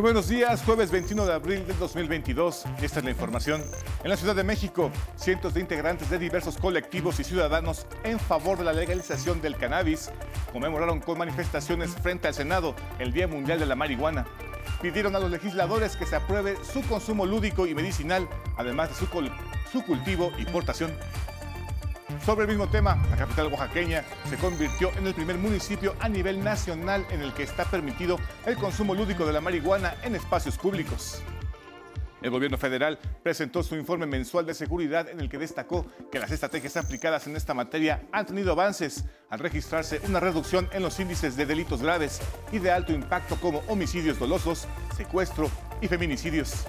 Buenos días, jueves 21 de abril del 2022. Esta es la información. En la Ciudad de México, cientos de integrantes de diversos colectivos y ciudadanos en favor de la legalización del cannabis conmemoraron con manifestaciones frente al Senado el Día Mundial de la Marihuana. Pidieron a los legisladores que se apruebe su consumo lúdico y medicinal, además de su, su cultivo y portación. Sobre el mismo tema, la capital oaxaqueña se convirtió en el primer municipio a nivel nacional en el que está permitido el consumo lúdico de la marihuana en espacios públicos. El gobierno federal presentó su informe mensual de seguridad en el que destacó que las estrategias aplicadas en esta materia han tenido avances al registrarse una reducción en los índices de delitos graves y de alto impacto como homicidios dolosos, secuestro y feminicidios.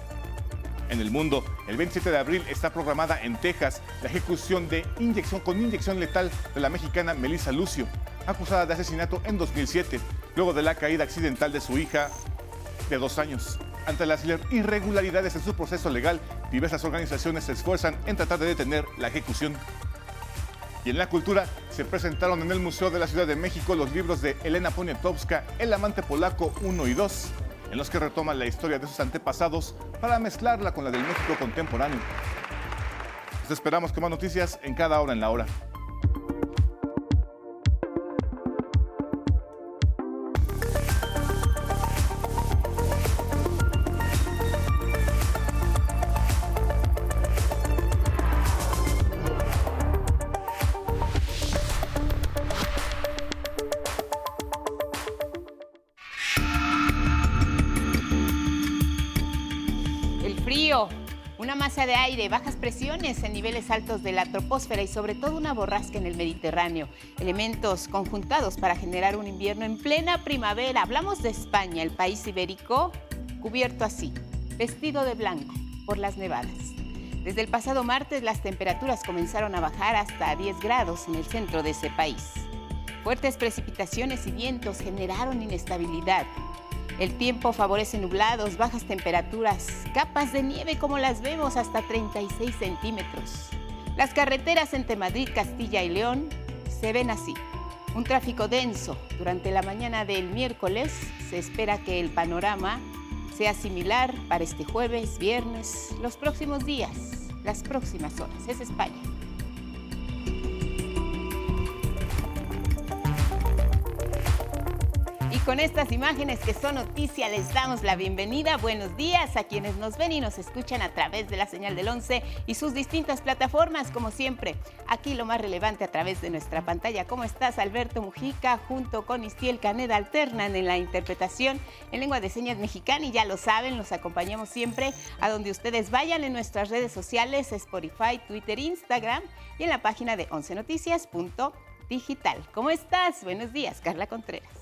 En el mundo, el 27 de abril está programada en Texas la ejecución de inyección con inyección letal de la mexicana Melissa Lucio, acusada de asesinato en 2007, luego de la caída accidental de su hija de dos años. Ante las irregularidades en su proceso legal, diversas organizaciones se esfuerzan en tratar de detener la ejecución. Y en la cultura se presentaron en el Museo de la Ciudad de México los libros de Elena Poniatowska, El amante polaco 1 y 2, en los que retoman la historia de sus antepasados para mezclarla con la del México contemporáneo. Les esperamos con más noticias en cada hora en la hora. De aire, bajas presiones en niveles altos de la troposfera y sobre todo una borrasca en el Mediterráneo. Elementos conjuntados para generar un invierno en plena primavera. Hablamos de España, el país ibérico cubierto así, vestido de blanco por las nevadas. Desde el pasado martes las temperaturas comenzaron a bajar hasta 10 grados en el centro de ese país. Fuertes precipitaciones y vientos generaron inestabilidad el tiempo favorece nublados, bajas temperaturas, capas de nieve como las vemos hasta 36 centímetros. Las carreteras entre Madrid, Castilla y León se ven así. Un tráfico denso. Durante la mañana del miércoles se espera que el panorama sea similar para este jueves, viernes, los próximos días, las próximas horas. Es España. Con estas imágenes que son noticia les damos la bienvenida. Buenos días a quienes nos ven y nos escuchan a través de la señal del 11 y sus distintas plataformas, como siempre. Aquí lo más relevante a través de nuestra pantalla. ¿Cómo estás, Alberto Mujica? Junto con Istiel Caneda alternan en la interpretación en lengua de señas mexicana y ya lo saben, los acompañamos siempre a donde ustedes vayan en nuestras redes sociales, Spotify, Twitter, Instagram y en la página de 11noticias.digital. ¿Cómo estás? Buenos días, Carla Contreras.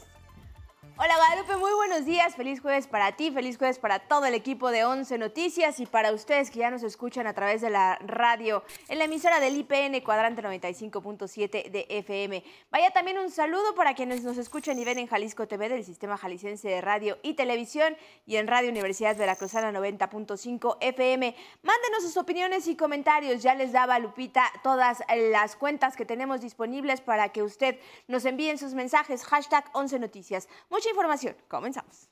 Hola Guadalupe, muy buenos días. Feliz jueves para ti, feliz jueves para todo el equipo de 11 Noticias y para ustedes que ya nos escuchan a través de la radio en la emisora del IPN Cuadrante 95.7 de FM. Vaya también un saludo para quienes nos escuchan y ven en Jalisco TV del Sistema Jalisciense de Radio y Televisión y en Radio Universidad Veracruzana 90.5 FM. Mándenos sus opiniones y comentarios. Ya les daba Lupita todas las cuentas que tenemos disponibles para que usted nos envíen sus mensajes. Hashtag 11 Noticias información. Comenzamos.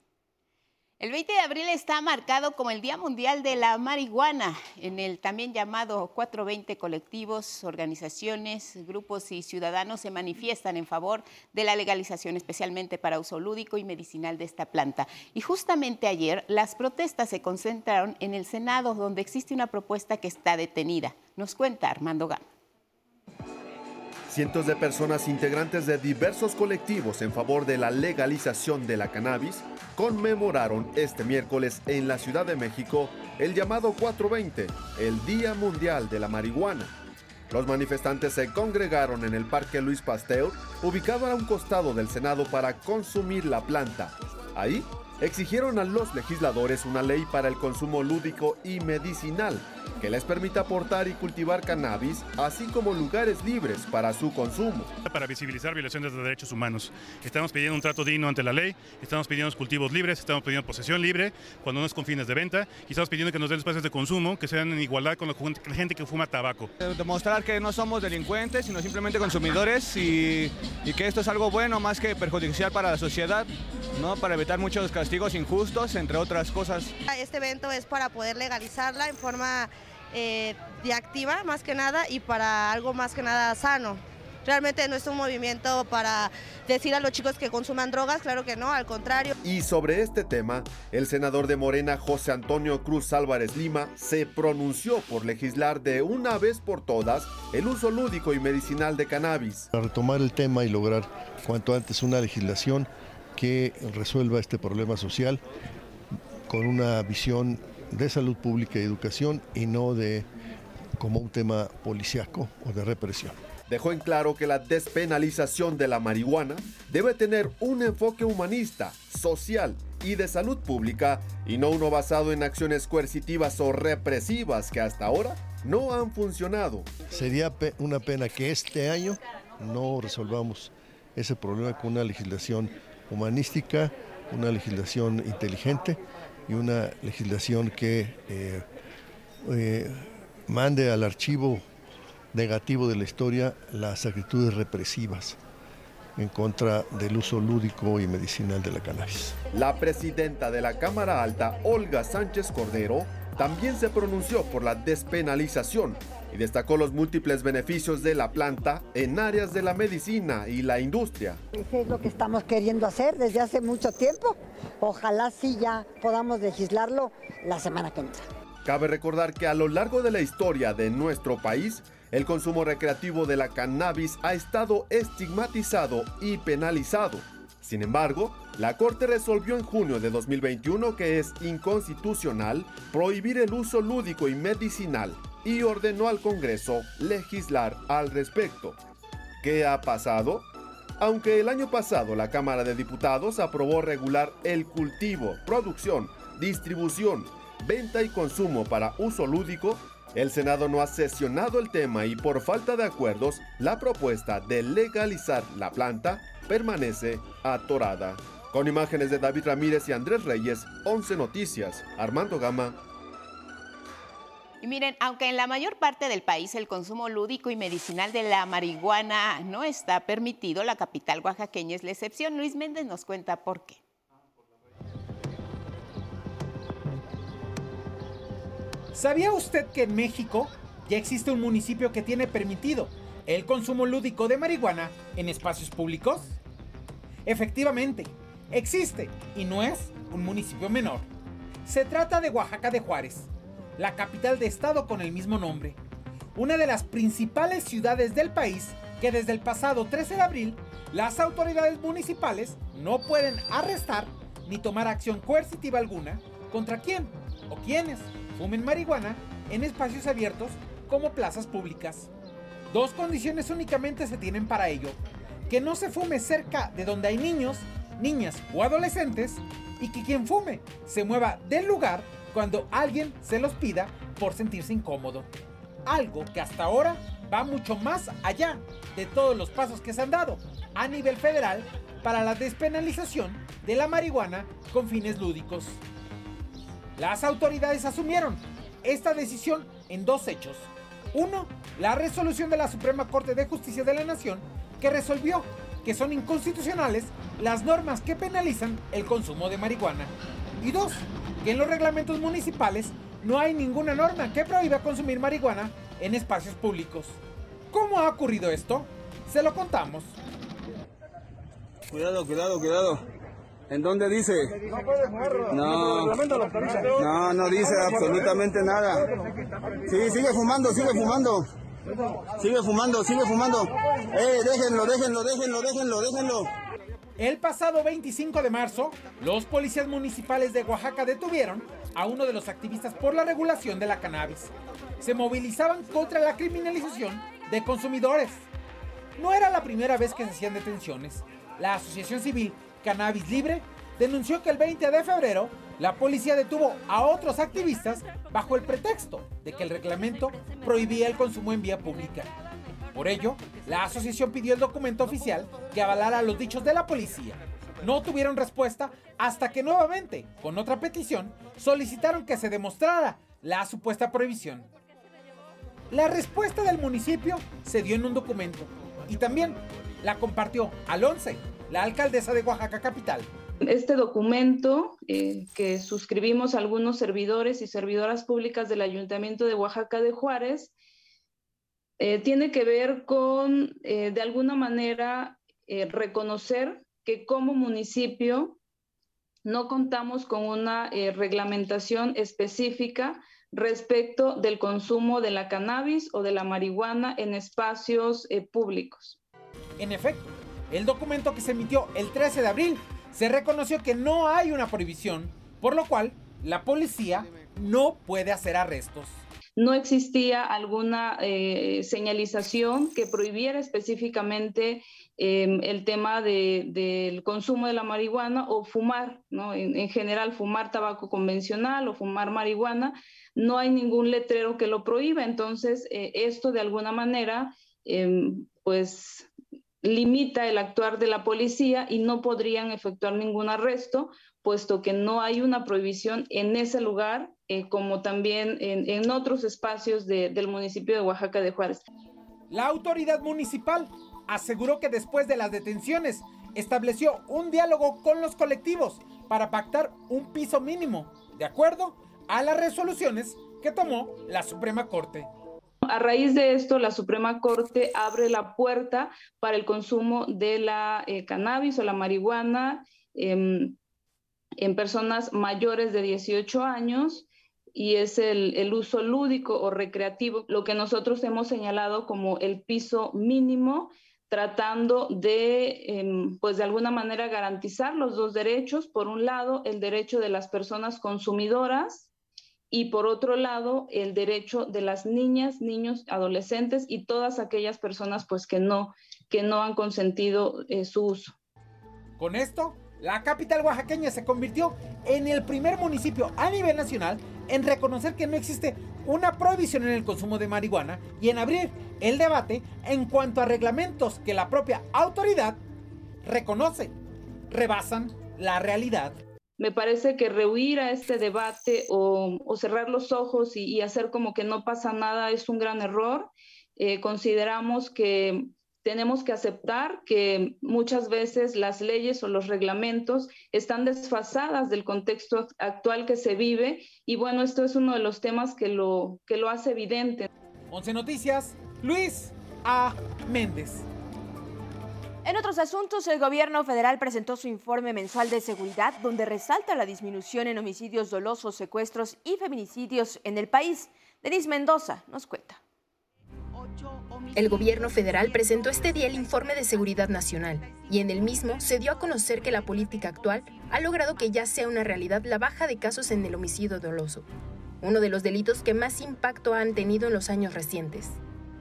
El 20 de abril está marcado como el Día Mundial de la Marihuana. En el también llamado 420 colectivos, organizaciones, grupos y ciudadanos se manifiestan en favor de la legalización, especialmente para uso lúdico y medicinal de esta planta. Y justamente ayer las protestas se concentraron en el Senado, donde existe una propuesta que está detenida. Nos cuenta Armando Gama. Cientos de personas integrantes de diversos colectivos en favor de la legalización de la cannabis conmemoraron este miércoles en la Ciudad de México el llamado 420, el Día Mundial de la Marihuana. Los manifestantes se congregaron en el Parque Luis Pasteur, ubicado a un costado del Senado para consumir la planta. Ahí exigieron a los legisladores una ley para el consumo lúdico y medicinal que les permita aportar y cultivar cannabis, así como lugares libres para su consumo. Para visibilizar violaciones de derechos humanos. Estamos pidiendo un trato digno ante la ley, estamos pidiendo cultivos libres, estamos pidiendo posesión libre cuando no es con fines de venta y estamos pidiendo que nos den espacios de consumo que sean en igualdad con la gente que fuma tabaco. Demostrar que no somos delincuentes, sino simplemente consumidores y, y que esto es algo bueno más que perjudicial para la sociedad, ¿no? para evitar muchos castigos injustos, entre otras cosas. Este evento es para poder legalizarla en forma eh, de activa más que nada y para algo más que nada sano. Realmente no es un movimiento para decir a los chicos que consuman drogas, claro que no, al contrario. Y sobre este tema, el senador de Morena, José Antonio Cruz Álvarez Lima, se pronunció por legislar de una vez por todas el uso lúdico y medicinal de cannabis. Para retomar el tema y lograr cuanto antes una legislación que resuelva este problema social con una visión de salud pública y educación y no de como un tema policiaco o de represión dejó en claro que la despenalización de la marihuana debe tener un enfoque humanista, social y de salud pública y no uno basado en acciones coercitivas o represivas que hasta ahora no han funcionado. Sería una pena que este año no resolvamos ese problema con una legislación humanística, una legislación inteligente y una legislación que eh, eh, mande al archivo negativo de la historia las actitudes represivas en contra del uso lúdico y medicinal de la cannabis. La presidenta de la Cámara Alta, Olga Sánchez Cordero, también se pronunció por la despenalización y destacó los múltiples beneficios de la planta en áreas de la medicina y la industria. Eso es lo que estamos queriendo hacer desde hace mucho tiempo. Ojalá sí ya podamos legislarlo la semana que entra. Cabe recordar que a lo largo de la historia de nuestro país, el consumo recreativo de la cannabis ha estado estigmatizado y penalizado. Sin embargo, la Corte resolvió en junio de 2021 que es inconstitucional prohibir el uso lúdico y medicinal y ordenó al Congreso legislar al respecto. ¿Qué ha pasado? Aunque el año pasado la Cámara de Diputados aprobó regular el cultivo, producción, distribución, venta y consumo para uso lúdico, el Senado no ha sesionado el tema y por falta de acuerdos, la propuesta de legalizar la planta permanece atorada. Con imágenes de David Ramírez y Andrés Reyes, 11 Noticias, Armando Gama. Y miren, aunque en la mayor parte del país el consumo lúdico y medicinal de la marihuana no está permitido, la capital oaxaqueña es la excepción. Luis Méndez nos cuenta por qué. ¿Sabía usted que en México ya existe un municipio que tiene permitido el consumo lúdico de marihuana en espacios públicos? Efectivamente, existe y no es un municipio menor. Se trata de Oaxaca de Juárez, la capital de estado con el mismo nombre, una de las principales ciudades del país que desde el pasado 13 de abril las autoridades municipales no pueden arrestar ni tomar acción coercitiva alguna contra quién o quiénes fumen marihuana en espacios abiertos como plazas públicas. Dos condiciones únicamente se tienen para ello. Que no se fume cerca de donde hay niños, niñas o adolescentes y que quien fume se mueva del lugar cuando alguien se los pida por sentirse incómodo. Algo que hasta ahora va mucho más allá de todos los pasos que se han dado a nivel federal para la despenalización de la marihuana con fines lúdicos. Las autoridades asumieron esta decisión en dos hechos. Uno, la resolución de la Suprema Corte de Justicia de la Nación que resolvió que son inconstitucionales las normas que penalizan el consumo de marihuana. Y dos, en los reglamentos municipales no hay ninguna norma que prohíba consumir marihuana en espacios públicos. ¿Cómo ha ocurrido esto? Se lo contamos. Cuidado, cuidado, cuidado. ¿En dónde dice? No, no, no dice absolutamente nada. Sí, sigue fumando, sigue fumando. Sigue fumando, sigue fumando. Eh, déjenlo, déjenlo, déjenlo, déjenlo, déjenlo. El pasado 25 de marzo, los policías municipales de Oaxaca detuvieron a uno de los activistas por la regulación de la cannabis. Se movilizaban contra la criminalización de consumidores. No era la primera vez que se hacían detenciones. La Asociación Civil Cannabis Libre denunció que el 20 de febrero la policía detuvo a otros activistas bajo el pretexto de que el reglamento prohibía el consumo en vía pública. Por ello, la asociación pidió el documento oficial que avalara los dichos de la policía. No tuvieron respuesta hasta que nuevamente, con otra petición, solicitaron que se demostrara la supuesta prohibición. La respuesta del municipio se dio en un documento y también la compartió al 11 la alcaldesa de Oaxaca Capital, Este documento eh, que suscribimos algunos servidores y servidoras públicas del Ayuntamiento de Oaxaca de Juárez eh, tiene que ver con, eh, de alguna manera, reconocer que como municipio no contamos con una reglamentación específica respecto del consumo de la cannabis o de la marihuana en espacios públicos. En efecto, el documento que se emitió el 13 de abril se reconoció que no hay una prohibición, por lo cual la policía no puede hacer arrestos. No existía alguna eh, señalización que prohibiera específicamente em, el tema del consumo de la marihuana o fumar, ¿no? en, general fumar tabaco convencional o fumar marihuana. No hay ningún letrero que lo prohíba, entonces eh, esto de alguna manera em, pues limita el actuar de la policía y no podrían efectuar ningún arresto, puesto que no hay una prohibición en ese lugar, eh, como también en, otros espacios del municipio de Oaxaca de Juárez. La autoridad municipal aseguró que después de las detenciones estableció un diálogo con los colectivos para pactar un piso mínimo, de acuerdo a las resoluciones que tomó la Suprema Corte. A raíz de esto, la Suprema Corte abre la puerta para el consumo de la eh, cannabis o la marihuana em, en personas mayores de 18 años y es el, uso lúdico o recreativo, lo que nosotros hemos señalado como el piso mínimo, tratando de, em, pues de alguna manera, garantizar los dos derechos. Por un lado, el derecho de las personas consumidoras y por otro lado el derecho de las niñas, niños, adolescentes y todas aquellas personas pues que no que no han consentido eh, su uso. Con esto, la capital oaxaqueña se convirtió en el primer municipio a nivel nacional en reconocer que no existe una prohibición en el consumo de marihuana y en abrir el debate en cuanto a reglamentos que la propia autoridad reconoce rebasan la realidad me parece que rehuir a este debate o, cerrar los ojos y, hacer como que no pasa nada es un gran error. Eh, consideramos que tenemos que aceptar que muchas veces las leyes o los reglamentos están desfasadas del contexto actual que se vive y bueno, esto es uno de los temas que lo, que lo hace evidente. 11 Noticias, Luis A. Méndez. En otros asuntos, el gobierno federal presentó su informe mensual de seguridad donde resalta la disminución en homicidios dolosos, secuestros y feminicidios en el país. Denis Mendoza nos cuenta. El gobierno federal presentó este día el informe de seguridad nacional y en el mismo se dio a conocer que la política actual ha logrado que ya sea una realidad la baja de casos en el homicidio doloso, uno de los delitos que más impacto han tenido en los años recientes.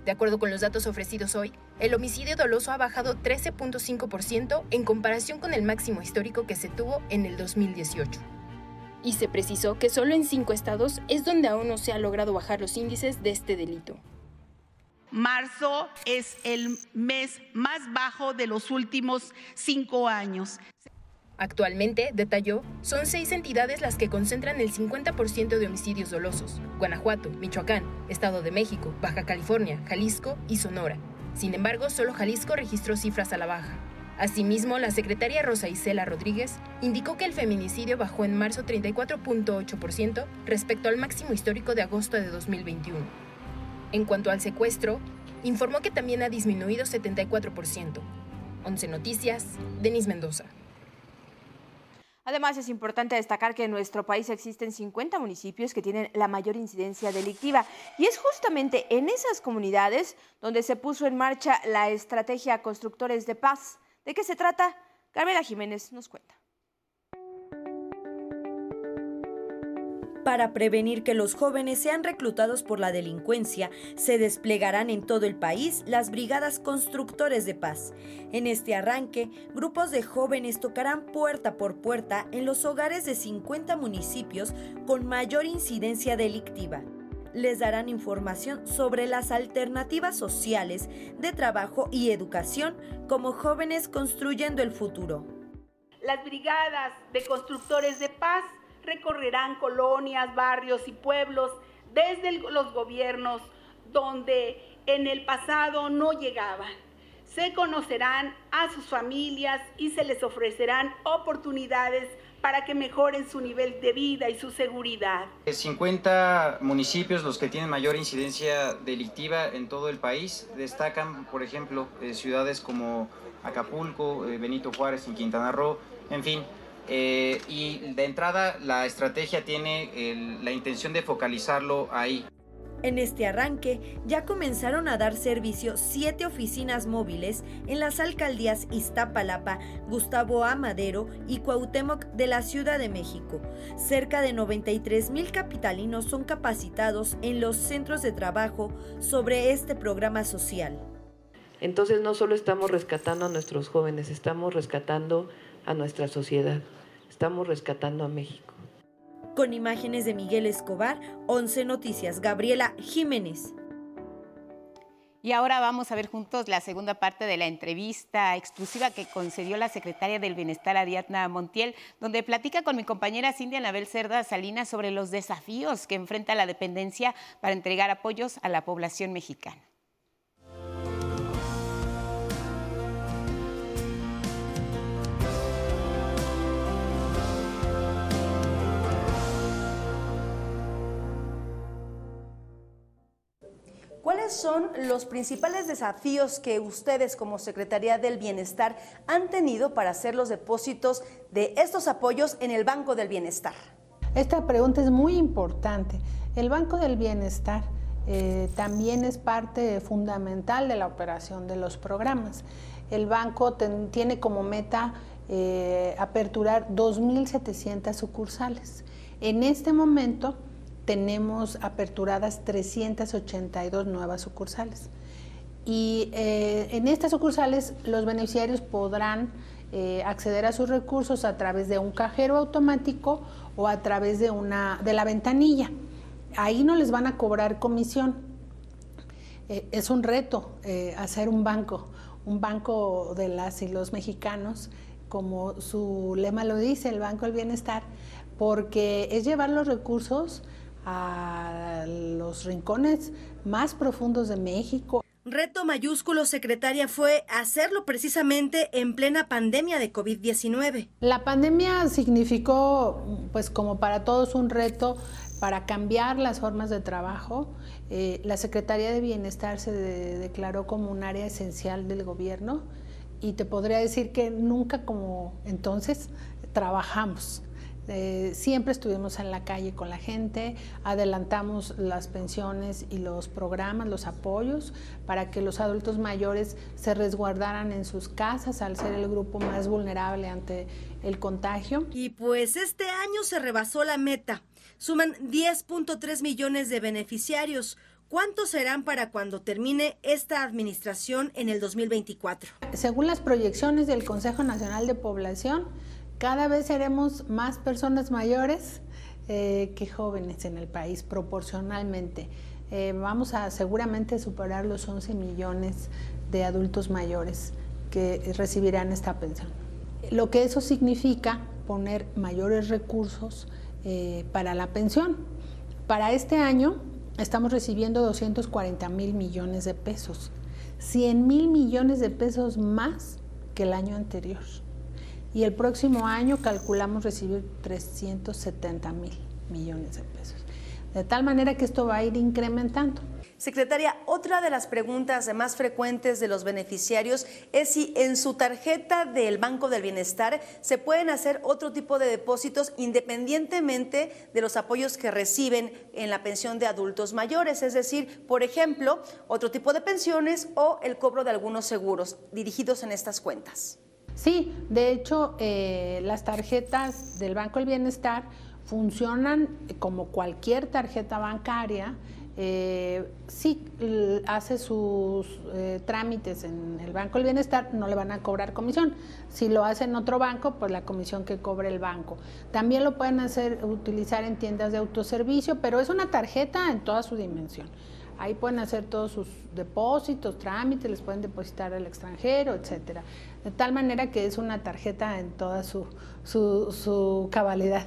De acuerdo con los datos ofrecidos hoy, el homicidio doloso ha bajado 13.5% en comparación con el máximo histórico que se tuvo en el 2018. Y se precisó que solo en cinco estados es donde aún no se ha logrado bajar los índices de este delito. Marzo es el mes más bajo de los últimos cinco años. Actualmente, detalló, son seis entidades las que concentran el 50% de homicidios dolosos. Guanajuato, Michoacán, Estado de México, Baja California, Jalisco y Sonora. Sin embargo, solo Jalisco registró cifras a la baja. Asimismo, la secretaria Rosa Isela Rodríguez indicó que el feminicidio bajó en marzo 34.8% respecto al máximo histórico de agosto de 2021. En cuanto al secuestro, informó que también ha disminuido 74%. 11 Noticias, Denis Mendoza. Además, es importante destacar que en nuestro país existen 50 municipios que tienen la mayor incidencia delictiva y es justamente en esas comunidades donde se puso en marcha la estrategia Constructores de Paz. ¿De qué se trata? Carmela Jiménez nos cuenta. Para prevenir que los jóvenes sean reclutados por la delincuencia, se desplegarán en todo el país las brigadas constructores de paz. En este arranque, grupos de jóvenes tocarán puerta por puerta en los hogares de 50 municipios con mayor incidencia delictiva les darán información sobre las alternativas sociales de trabajo y educación como jóvenes construyendo el futuro. Las brigadas de constructores de paz recorrerán colonias, barrios y pueblos desde los gobiernos donde en el pasado no llegaban. se conocerán a sus familias y se les ofrecerán oportunidades para que mejoren su nivel de vida y su seguridad. 50 municipios los que tienen mayor incidencia delictiva en todo el país. Destacan, por ejemplo, eh, ciudades como Acapulco, eh, Benito Juárez y Quintana Roo, en fin. Eh, y de entrada la estrategia tiene la intención de focalizarlo ahí. En este arranque ya comenzaron a dar servicio siete oficinas móviles en las alcaldías Iztapalapa, Gustavo Amadero y Cuauhtémoc de la Ciudad de México. Cerca de 93 mil capitalinos son capacitados en los centros de trabajo sobre este programa social. Entonces no solo estamos rescatando a nuestros jóvenes, estamos rescatando a nuestra sociedad, estamos rescatando a México. Con imágenes de Miguel Escobar, 11 Noticias, Gabriela Jiménez. Y ahora vamos a ver juntos la segunda parte de la entrevista exclusiva que concedió la secretaria del Bienestar Ariadna Montiel, donde platica con mi compañera Cindy Anabel Cerda Salinas sobre los desafíos que enfrenta la dependencia para entregar apoyos a la población mexicana. ¿Cuáles son los principales desafíos que ustedes como Secretaría del Bienestar han tenido para hacer los depósitos de estos apoyos en el Banco del Bienestar? Esta pregunta es muy importante. El Banco del Bienestar eh, también es parte fundamental de la operación de los programas. El banco tiene como meta eh, aperturar 2.700 sucursales. En este momento tenemos aperturadas 382 nuevas sucursales. Y eh, en estas sucursales los beneficiarios podrán eh, acceder a sus recursos a través de un cajero automático o a través de, una, de la ventanilla. Ahí no les van a cobrar comisión. Eh, es un reto hacer un banco, un banco de las y los mexicanos, como su lema lo dice, el Banco del Bienestar, porque es llevar los recursos a los rincones más profundos de México. Reto mayúsculo, secretaria, fue hacerlo precisamente en plena pandemia de COVID-19. La pandemia significó, pues como para todos, un reto para cambiar las formas de trabajo. Eh, la Secretaría de Bienestar se declaró como un área esencial del gobierno y te podría decir que nunca como entonces trabajamos. Eh, siempre estuvimos en la calle con la gente, adelantamos las pensiones y los programas, los apoyos para que los adultos mayores se resguardaran en sus casas al ser el grupo más vulnerable ante el contagio. Y pues este año se rebasó la meta. Suman 10.3 millones de beneficiarios. ¿Cuántos serán para cuando termine esta administración en el 2024? Según las proyecciones del Consejo Nacional de Población, cada vez seremos más personas mayores eh, que jóvenes en el país, proporcionalmente. Eh, vamos a seguramente superar los 11 millones de adultos mayores que recibirán esta pensión. Lo que eso significa poner mayores recursos eh, para la pensión. Para este año estamos recibiendo 240 mil millones de pesos, 100 mil millones de pesos más que el año anterior y el próximo año calculamos recibir 370 mil millones de pesos. De tal manera que esto va a ir incrementando. Secretaria, otra de las preguntas más frecuentes de los beneficiarios es si en su tarjeta del Banco del Bienestar se pueden hacer otro tipo de depósitos independientemente de los apoyos que reciben en la pensión de adultos mayores, es decir, por ejemplo, otro tipo de pensiones o el cobro de algunos seguros dirigidos en estas cuentas. Sí, de hecho, eh, las tarjetas del Banco del Bienestar funcionan como cualquier tarjeta bancaria. Eh, si hace sus eh, trámites en el Banco del Bienestar, no le van a cobrar comisión. Si lo hace en otro banco, pues la comisión que cobre el banco. También lo pueden hacer, utilizar en tiendas de autoservicio, pero es una tarjeta en toda su dimensión. Ahí pueden hacer todos sus depósitos, trámites, les pueden depositar al extranjero, etcétera. De tal manera que es una tarjeta en toda su, su cabalidad.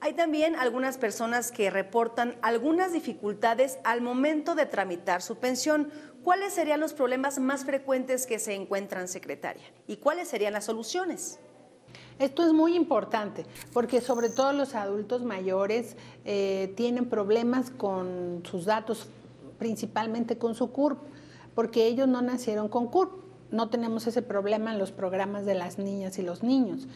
Hay también algunas personas que reportan algunas dificultades al momento de tramitar su pensión. ¿cuáles serían los problemas más frecuentes que se encuentran, secretaria? ¿Y cuáles serían las soluciones? Esto es muy importante porque sobre todo los adultos mayores eh, tienen problemas con sus datos, principalmente con su CURP, porque ellos no nacieron con CURP. No tenemos ese problema en los programas de las niñas y los niños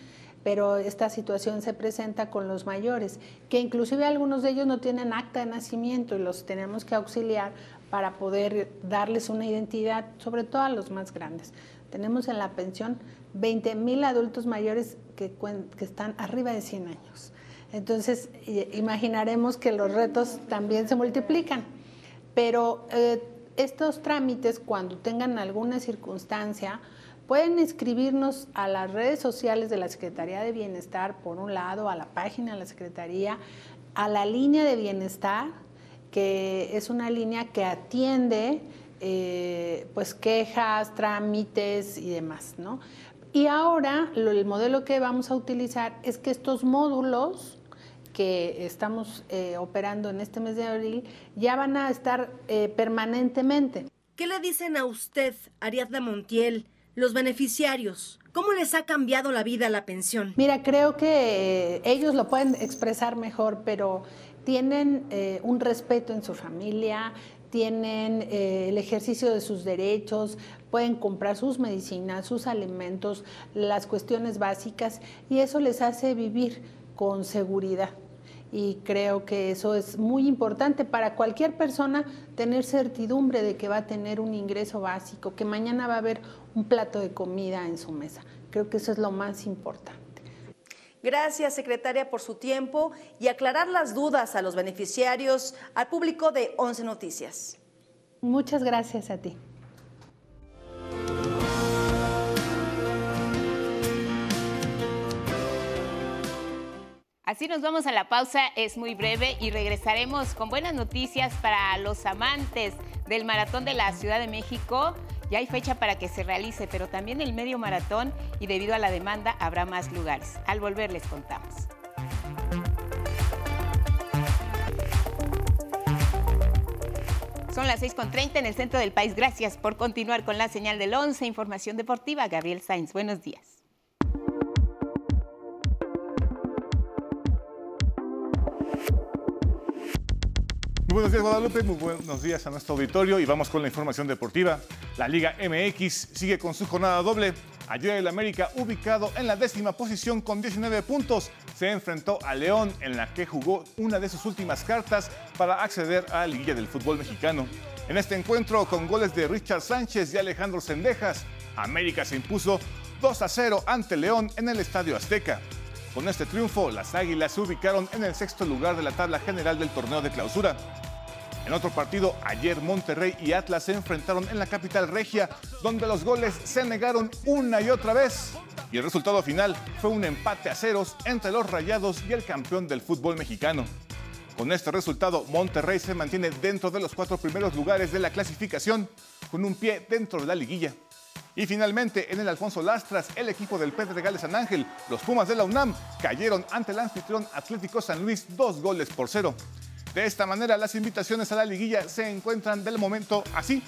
pero esta situación se presenta con los mayores, que inclusive algunos de ellos no tienen acta de nacimiento y los tenemos que auxiliar para poder darles una identidad, sobre todo a los más grandes. Tenemos en la pensión 20 mil adultos mayores que, están arriba de 100 años. Entonces, imaginaremos que los retos también se multiplican. Pero eh, estos trámites, cuando tengan alguna circunstancia, pueden escribirnos a las redes sociales de la Secretaría de Bienestar, por un lado, a la página de la Secretaría, a la línea de bienestar, que es una línea que atiende eh, pues quejas, trámites y demás, ¿no? Y ahora el modelo que vamos a utilizar es que estos módulos que estamos eh, operando en este mes de abril ya van a estar eh, permanentemente. ¿Qué le dicen a usted, Ariadna Montiel, los beneficiarios? ¿Cómo les ha cambiado la vida la pensión? Mira, creo que ellos lo pueden expresar mejor, pero tienen un respeto en su familia, tienen eh, el ejercicio de sus derechos, pueden comprar sus medicinas, sus alimentos, las cuestiones básicas y eso les hace vivir con seguridad. Y creo que eso es muy importante para cualquier persona tener certidumbre de que va a tener un ingreso básico, que mañana va a haber un plato de comida en su mesa. Creo que eso es lo más importante. Gracias, secretaria, por su tiempo y aclarar las dudas a los beneficiarios, al público de Once Noticias. Muchas gracias a ti. Así nos vamos a la pausa, es muy breve y regresaremos con buenas noticias para los amantes del Maratón de la Ciudad de México. Ya hay fecha para que se realice, pero también el medio maratón y debido a la demanda habrá más lugares. Al volver les contamos. Son las 6.30 en el centro del país. Gracias por continuar con la señal del 11. Información deportiva. Gabriel Sainz, buenos días. Buenos días Guadalupe, muy buenos días a nuestro auditorio y vamos con la información deportiva. La Liga MX sigue con su jornada doble. Ayer el América, ubicado en la décima posición con 19 puntos, se enfrentó a León en la que jugó una de sus últimas cartas para acceder a la liguilla del fútbol mexicano. En este encuentro, con goles de Richard Sánchez y Alejandro Sendejas, América se impuso 2 a 0 ante León en el Estadio Azteca. Con este triunfo, las Águilas se ubicaron en el sexto lugar de la tabla general del torneo de clausura. En otro partido, ayer Monterrey y Atlas se enfrentaron en la capital regia, donde los goles se negaron una y otra vez. Y el resultado final fue un empate a ceros entre los Rayados y el campeón del fútbol mexicano. Con este resultado, Monterrey se mantiene dentro de los cuatro primeros lugares de la clasificación, con un pie dentro de la liguilla. Y finalmente, en el Alfonso Lastras, el equipo del Pedregal San Ángel, los Pumas de la UNAM, cayeron ante el anfitrión Atlético San Luis dos goles por cero. De esta manera, las invitaciones a la liguilla se encuentran del momento así.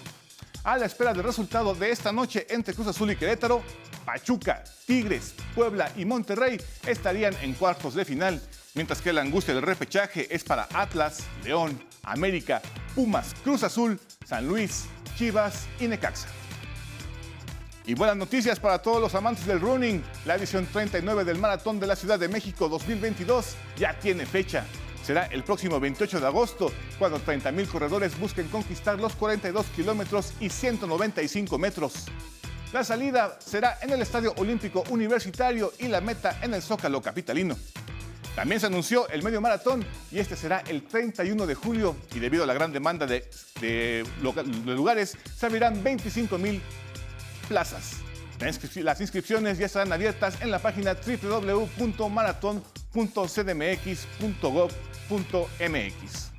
A la espera del resultado de esta noche entre Cruz Azul y Querétaro, Pachuca, Tigres, Puebla y Monterrey estarían en cuartos de final, mientras que la angustia del repechaje es para Atlas, León, América, Pumas, Cruz Azul, San Luis, Chivas y Necaxa. Y buenas noticias para todos los amantes del running. La edición 39 del Maratón de la Ciudad de México 2022 ya tiene fecha. Será el próximo 28 de agosto, cuando 30.000 corredores busquen conquistar los 42 kilómetros y 195 metros. La salida será en el Estadio Olímpico Universitario y la meta en el Zócalo Capitalino. También se anunció el medio maratón y este será el 31 de julio y debido a la gran demanda de, lugares se abrirán 25 mil plazas. Las inscripciones ya estarán abiertas en la página www.maraton.cdmx.gov.mx.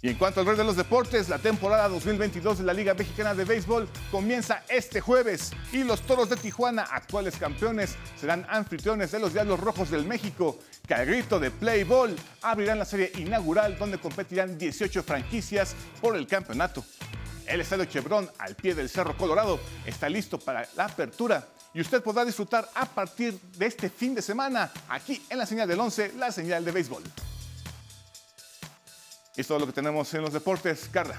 Y en cuanto al rey de los deportes, la temporada 2022 de la Liga Mexicana de Béisbol comienza este jueves y los Toros de Tijuana, actuales campeones, serán anfitriones de los Diablos Rojos del México, que al grito de Play Ball abrirán la serie inaugural donde competirán 18 franquicias por el campeonato. El Estadio Chevron, al pie del Cerro Colorado, está listo para la apertura y usted podrá disfrutar a partir de este fin de semana aquí en la señal del 11, la señal de béisbol. Es todo lo que tenemos en los deportes. Carla.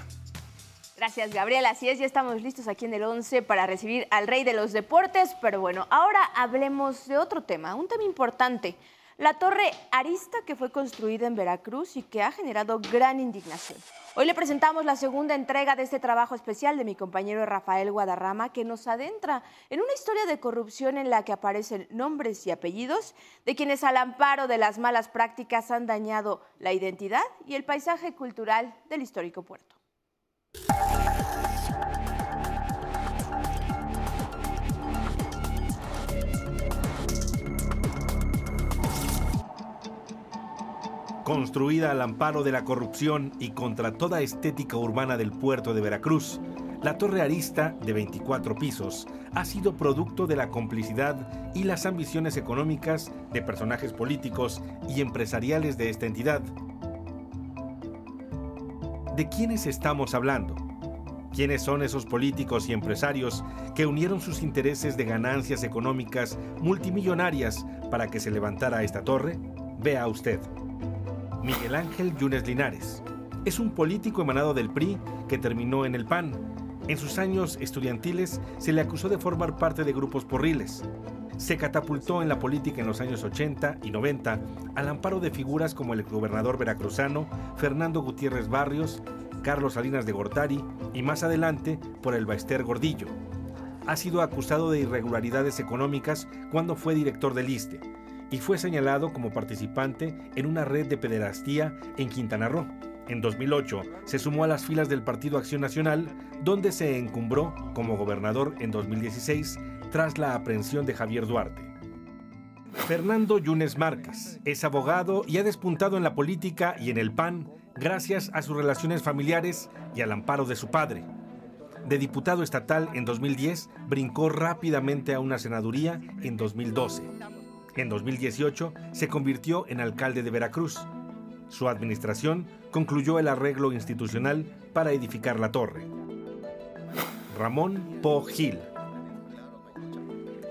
Gracias, Gabriel. Así es, ya estamos listos aquí en el 11 para recibir al rey de los deportes. Pero bueno, ahora hablemos de otro tema, un tema importante. La torre Arista que fue construida en Veracruz y que ha generado gran indignación. Hoy le presentamos la segunda entrega de este trabajo especial de mi compañero Rafael Guadarrama que nos adentra en una historia de corrupción en la que aparecen nombres y apellidos de quienes al amparo de las malas prácticas han dañado la identidad y el paisaje cultural del histórico puerto. Construida al amparo de la corrupción y contra toda estética urbana del puerto de Veracruz, la Torre Arista, de 24 pisos, ha sido producto de la complicidad y las ambiciones económicas de personajes políticos y empresariales de esta entidad. ¿De quiénes estamos hablando? ¿Quiénes son esos políticos y empresarios que unieron sus intereses de ganancias económicas multimillonarias para que se levantara esta torre? Vea usted. Miguel Ángel Yunes Linares. Es un político emanado del PRI que terminó en el PAN. En sus años estudiantiles se le acusó de formar parte de grupos porriles. Se catapultó en la política en los años 80 y 90 al amparo de figuras como el exgobernador veracruzano Fernando Gutiérrez Barrios, Carlos Salinas de Gortari y más adelante por el Baester Gordillo. Ha sido acusado de irregularidades económicas cuando fue director del ISTE y fue señalado como participante en una red de pederastía en Quintana Roo. En 2008 se sumó a las filas del Partido Acción Nacional, donde se encumbró como gobernador en 2016 tras la aprehensión de Javier Duarte. Fernando Yunes Márquez es abogado y ha despuntado en la política y en el PAN gracias a sus relaciones familiares y al amparo de su padre. De diputado estatal en 2010, brincó rápidamente a una senaduría en 2012. En 2018 se convirtió en alcalde de Veracruz. Su administración concluyó el arreglo institucional para edificar la torre. Ramón Po Gil.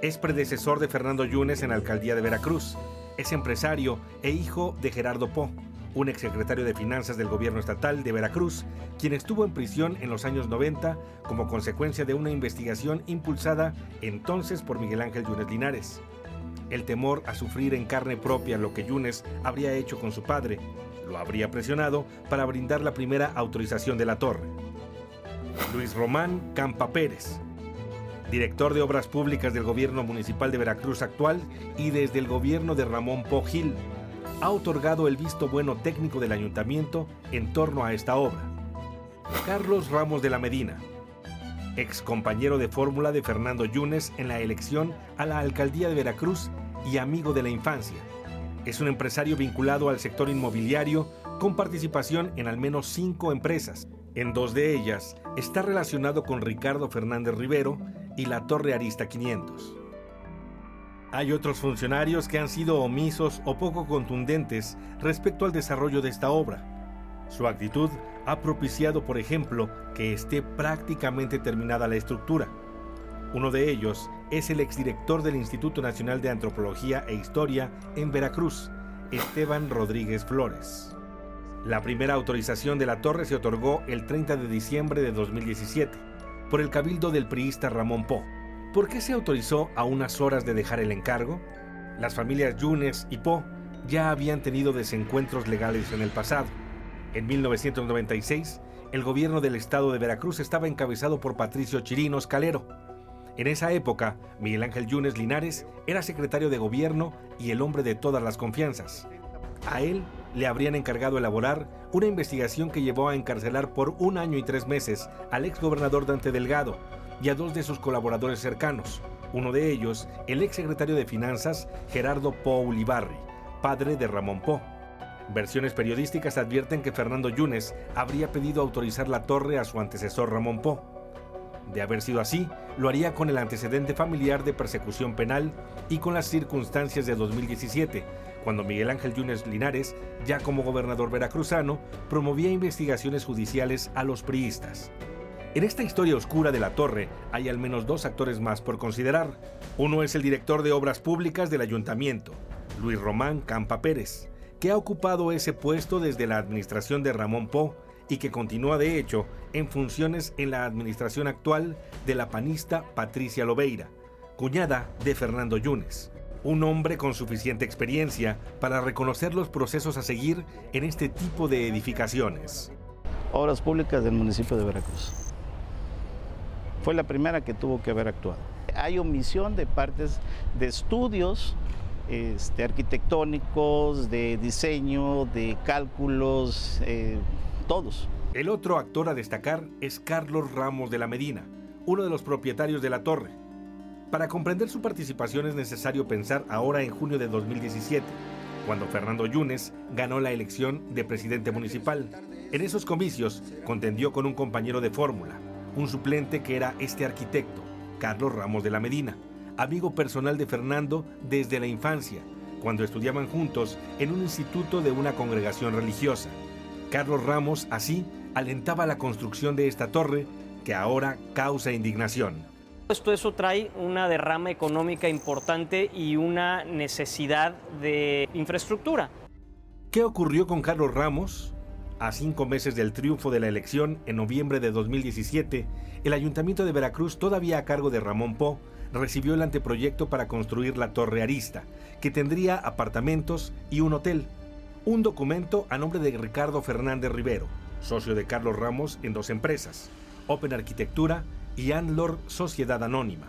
Es predecesor de Fernando Yunes en la alcaldía de Veracruz. Es empresario e hijo de Gerardo Po, un exsecretario de Finanzas del gobierno estatal de Veracruz, quien estuvo en prisión en los años 90 como consecuencia de una investigación impulsada entonces por Miguel Ángel Yunes Linares el temor a sufrir en carne propia lo que Yunes habría hecho con su padre, lo habría presionado para brindar la primera autorización de la torre. Luis Román Campa Pérez, director de Obras Públicas del Gobierno Municipal de Veracruz actual y desde el gobierno de Ramón Pogil, ha otorgado el visto bueno técnico del ayuntamiento en torno a esta obra. Carlos Ramos de la Medina, ex compañero de fórmula de Fernando Yunes en la elección a la alcaldía de Veracruz y amigo de la infancia. Es un empresario vinculado al sector inmobiliario con participación en al menos cinco empresas. En dos de ellas está relacionado con Ricardo Fernández Rivero y la Torre Arista 500. Hay otros funcionarios que han sido omisos o poco contundentes respecto al desarrollo de esta obra. Su actitud ha propiciado, por ejemplo, que esté prácticamente terminada la estructura. Uno de ellos es el exdirector del Instituto Nacional de Antropología e Historia en Veracruz, Esteban Rodríguez Flores. La primera autorización de la torre se otorgó el 30 de diciembre de 2017 por el cabildo del priista Ramón Po. ¿Por qué se autorizó a unas horas de dejar el encargo? Las familias Yunes y Po ya habían tenido desencuentros legales en el pasado en 1996, el gobierno del estado de Veracruz estaba encabezado por Patricio Chirinos Calero. En esa época, Miguel Ángel Yunes Linares era secretario de gobierno y el hombre de todas las confianzas. A él le habrían encargado elaborar una investigación que llevó a encarcelar por un año y tres meses al exgobernador Dante Delgado y a dos de sus colaboradores cercanos, uno de ellos el exsecretario de Finanzas Gerardo Po Ulibarri, padre de Ramón Po. Versiones periodísticas advierten que Fernando Yunes habría pedido autorizar la torre a su antecesor Ramón Po. De haber sido así, lo haría con el antecedente familiar de persecución penal y con las circunstancias de 2017, cuando Miguel Ángel Yunes Linares, ya como gobernador veracruzano, promovía investigaciones judiciales a los priistas. En esta historia oscura de la torre hay al menos dos actores más por considerar. Uno es el director de obras públicas del ayuntamiento, Luis Román Campa Pérez, que ha ocupado ese puesto desde la administración de Ramón Po y que continúa de hecho en funciones en la administración actual de la panista Patricia Lobeira, cuñada de Fernando Yunes, un hombre con suficiente experiencia para reconocer los procesos a seguir en este tipo de edificaciones. Obras públicas del municipio de Veracruz. Fue la primera que tuvo que haber actuado. Hay omisión de partes de estudios este, arquitectónicos, de diseño, de cálculos, eh, todos. El otro actor a destacar es Carlos Ramos de la Medina, uno de los propietarios de la torre. Para comprender su participación es necesario pensar ahora en junio de 2017, cuando Fernando Yunes ganó la elección de presidente municipal. En esos comicios contendió con un compañero de fórmula, un suplente que era este arquitecto, Carlos Ramos de la Medina, amigo personal de Fernando desde la infancia, cuando estudiaban juntos en un instituto de una congregación religiosa. Carlos Ramos así alentaba la construcción de esta torre que ahora causa indignación. Esto eso trae una derrama económica importante y una necesidad de infraestructura. ¿Qué ocurrió con Carlos Ramos? A cinco meses del triunfo de la elección en noviembre de 2017, el Ayuntamiento de Veracruz, todavía a cargo de Ramón Po, recibió el anteproyecto para construir la Torre Arista, que tendría apartamentos y un hotel. Un documento a nombre de Ricardo Fernández Rivero, socio de Carlos Ramos en dos empresas, Open Arquitectura y Anlor Sociedad Anónima.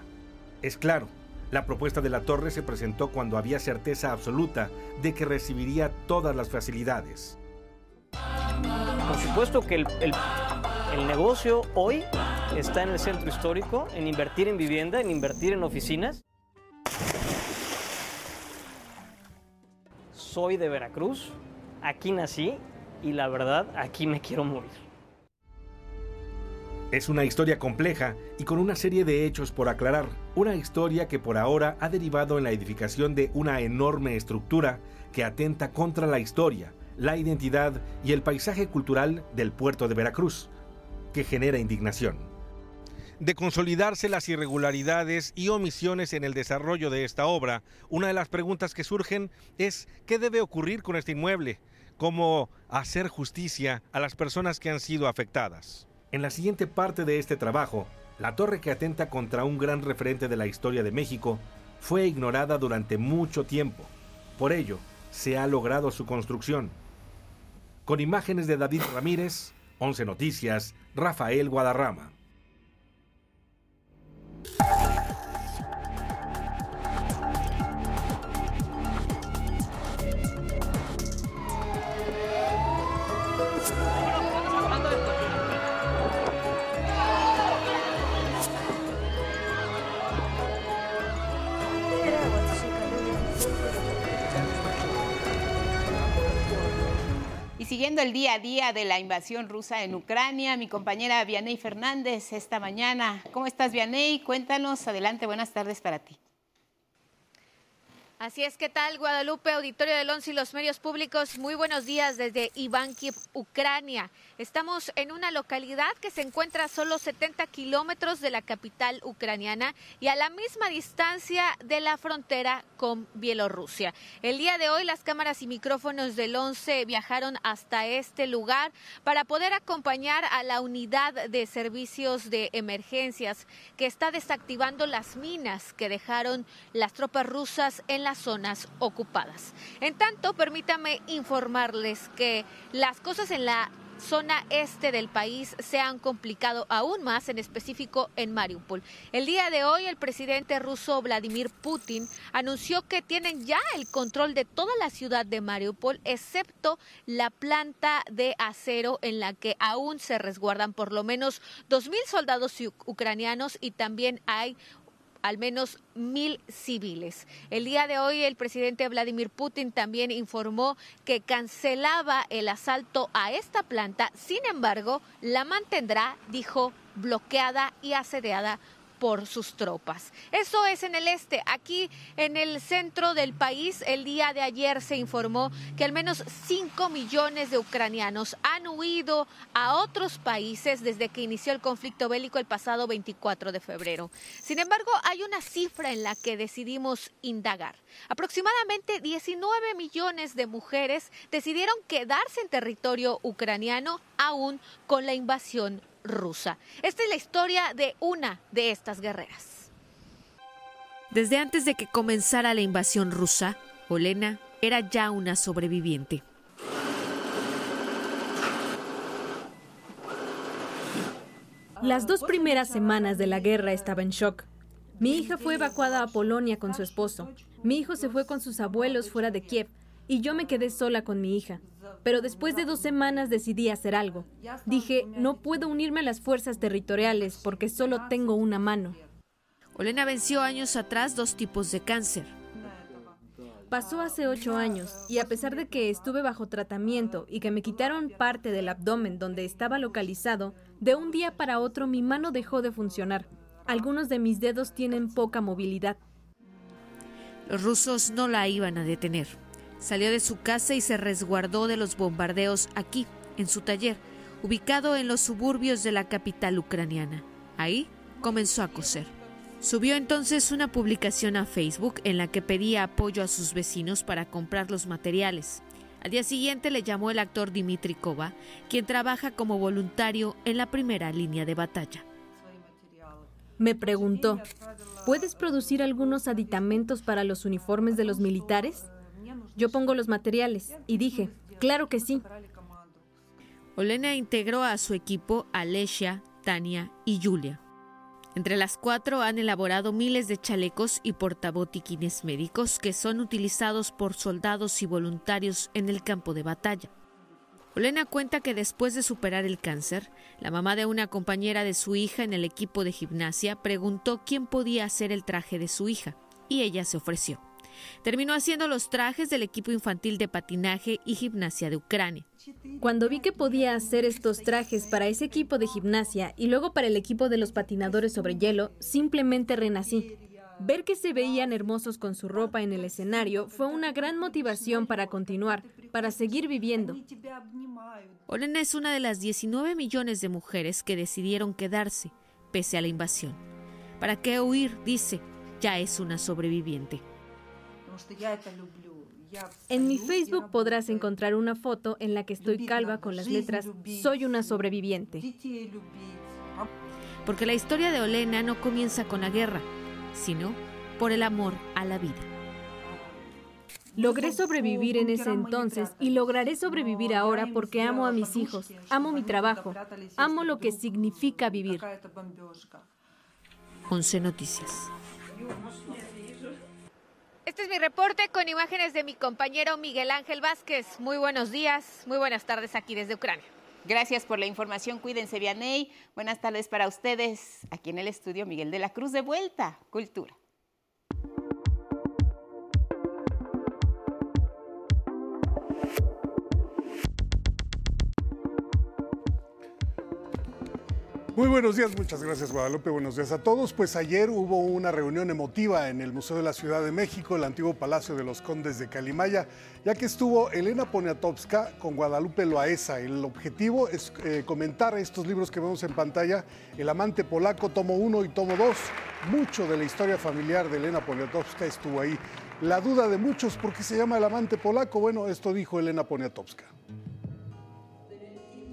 Es claro, la propuesta de la torre se presentó cuando había certeza absoluta de que recibiría todas las facilidades. Por supuesto que el, el, negocio hoy está en el centro histórico, en invertir en vivienda, en invertir en oficinas. Soy de Veracruz, aquí nací y la verdad, aquí me quiero morir. Es una historia compleja y con una serie de hechos por aclarar. Una historia que por ahora ha derivado en la edificación de una enorme estructura que atenta contra la historia, la identidad y el paisaje cultural del puerto de Veracruz, que genera indignación. De consolidarse las irregularidades y omisiones en el desarrollo de esta obra, una de las preguntas que surgen es ¿qué debe ocurrir con este inmueble? ¿Cómo hacer justicia a las personas que han sido afectadas? En la siguiente parte de este trabajo, la torre que atenta contra un gran referente de la historia de México fue ignorada durante mucho tiempo. Por ello, se ha logrado su construcción. Con imágenes de David Ramírez, 11 Noticias, Rafael Guadarrama. Siguiendo el día a día de la invasión rusa en Ucrania, mi compañera Vianey Fernández esta mañana. ¿Cómo estás, Vianey? Cuéntanos, adelante, buenas tardes para ti. Así es, ¿qué tal Guadalupe, Auditorio del Once y los medios públicos? Muy buenos días desde Ivankiv, Ucrania. Estamos en una localidad que se encuentra a solo 70 kilómetros de la capital ucraniana y a la misma distancia de la frontera con Bielorrusia. El día de hoy las cámaras y micrófonos del Once viajaron hasta este lugar para poder acompañar a la unidad de servicios de emergencias que está desactivando las minas que dejaron las tropas rusas en la zonas ocupadas. En tanto, permítame informarles que las cosas en la zona este del país se han complicado aún más, en específico en Mariupol. El día de hoy el presidente ruso Vladimir Putin anunció que tienen ya el control de toda la ciudad de Mariupol, excepto la planta de acero en la que aún se resguardan por lo menos 2.000 soldados ucranianos y también hay al menos mil civiles. El día de hoy el presidente Vladimir Putin también informó que cancelaba el asalto a esta planta, sin embargo, la mantendrá, dijo, bloqueada y asediada por sus tropas. Eso es en el este. Aquí en el centro del país, el día de ayer se informó que al menos 5 millones de ucranianos han huido a otros países desde que inició el conflicto bélico el pasado 24 de febrero. Sin embargo, hay una cifra en la que decidimos indagar. Aproximadamente 19 millones de mujeres decidieron quedarse en territorio ucraniano aún con la invasión rusa. Esta es la historia de una de estas guerreras. Desde antes de que comenzara la invasión rusa, Olena era ya una sobreviviente. Las dos primeras semanas de la guerra estaba en shock. Mi hija fue evacuada a Polonia con su esposo. Mi hijo se fue con sus abuelos fuera de Kiev y yo me quedé sola con mi hija. Pero después de dos semanas decidí hacer algo. Dije, no puedo unirme a las fuerzas territoriales porque solo tengo una mano. Olena venció años atrás dos tipos de cáncer. Pasó hace ocho años y a pesar de que estuve bajo tratamiento y que me quitaron parte del abdomen donde estaba localizado, de un día para otro mi mano dejó de funcionar. Algunos de mis dedos tienen poca movilidad. Los rusos no la iban a detener. Salió de su casa y se resguardó de los bombardeos aquí, en su taller, ubicado en los suburbios de la capital ucraniana. Ahí comenzó a coser. Subió entonces una publicación a Facebook en la que pedía apoyo a sus vecinos para comprar los materiales. Al día siguiente le llamó el actor Dimitri Kova, quien trabaja como voluntario en la primera línea de batalla. Me preguntó, ¿puedes producir algunos aditamentos para los uniformes de los militares? Yo pongo los materiales y dije, claro que sí. Olena integró a su equipo a Lesia, Tania y Julia. Entre las cuatro han elaborado miles de chalecos y portabotiquines médicos que son utilizados por soldados y voluntarios en el campo de batalla. Olena cuenta que después de superar el cáncer, la mamá de una compañera de su hija en el equipo de gimnasia preguntó quién podía hacer el traje de su hija, y ella se ofreció. Terminó haciendo los trajes del equipo infantil de patinaje y gimnasia de Ucrania. Cuando vi que podía hacer estos trajes para ese equipo de gimnasia y luego para el equipo de los patinadores sobre hielo, simplemente renací. Ver que se veían hermosos con su ropa en el escenario fue una gran motivación para continuar, para seguir viviendo. Olena es una de las 19 millones de mujeres que decidieron quedarse, pese a la invasión. ¿Para qué huir? Dice, ya es una sobreviviente. En mi Facebook podrás encontrar una foto en la que estoy calva con las letras Soy una sobreviviente. Porque la historia de Olena no comienza con la guerra, sino por el amor a la vida. Logré sobrevivir en ese entonces y lograré sobrevivir ahora porque amo a mis hijos, amo mi trabajo, amo lo que significa vivir. 11 Noticias. Este es mi reporte con imágenes de mi compañero Miguel Ángel Vázquez. Muy buenos días, muy buenas tardes aquí desde Ucrania. Gracias por la información. Cuídense, Vianey. Buenas tardes para ustedes. Aquí en el estudio, Miguel de la Cruz de vuelta. Cultura. Muy buenos días, muchas gracias Guadalupe, buenos días a todos. Pues ayer hubo una reunión emotiva en el Museo de la Ciudad de México, el antiguo Palacio de los Condes de Calimaya, ya que estuvo Elena Poniatowska con Guadalupe Loaesa. El objetivo es eh, comentar estos libros que vemos en pantalla, El amante polaco, tomo 1 y tomo 2. Mucho de la historia familiar de Elena Poniatowska estuvo ahí. La duda de muchos, ¿por qué se llama El amante polaco? Bueno, esto dijo Elena Poniatowska.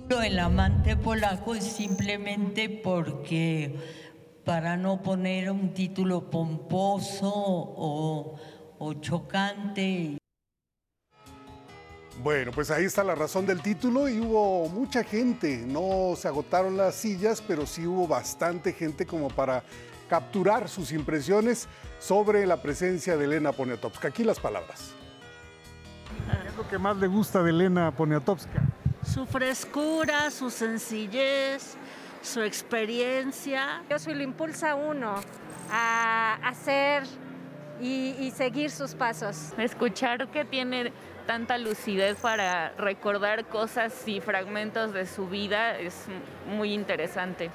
El amante polaco es simplemente porque para no poner un título pomposo o, o chocante. Bueno, pues ahí está la razón del título y hubo mucha gente. No se agotaron las sillas, pero sí hubo bastante gente como para capturar sus impresiones sobre la presencia de Elena Poniatowska. Aquí las palabras. ¿Qué es lo que más le gusta de Elena Poniatowska? Su frescura, su sencillez, su experiencia. Eso lo impulsa a uno a hacer y, y, seguir sus pasos. Escuchar que tiene tanta lucidez para recordar cosas y fragmentos de su vida es muy interesante.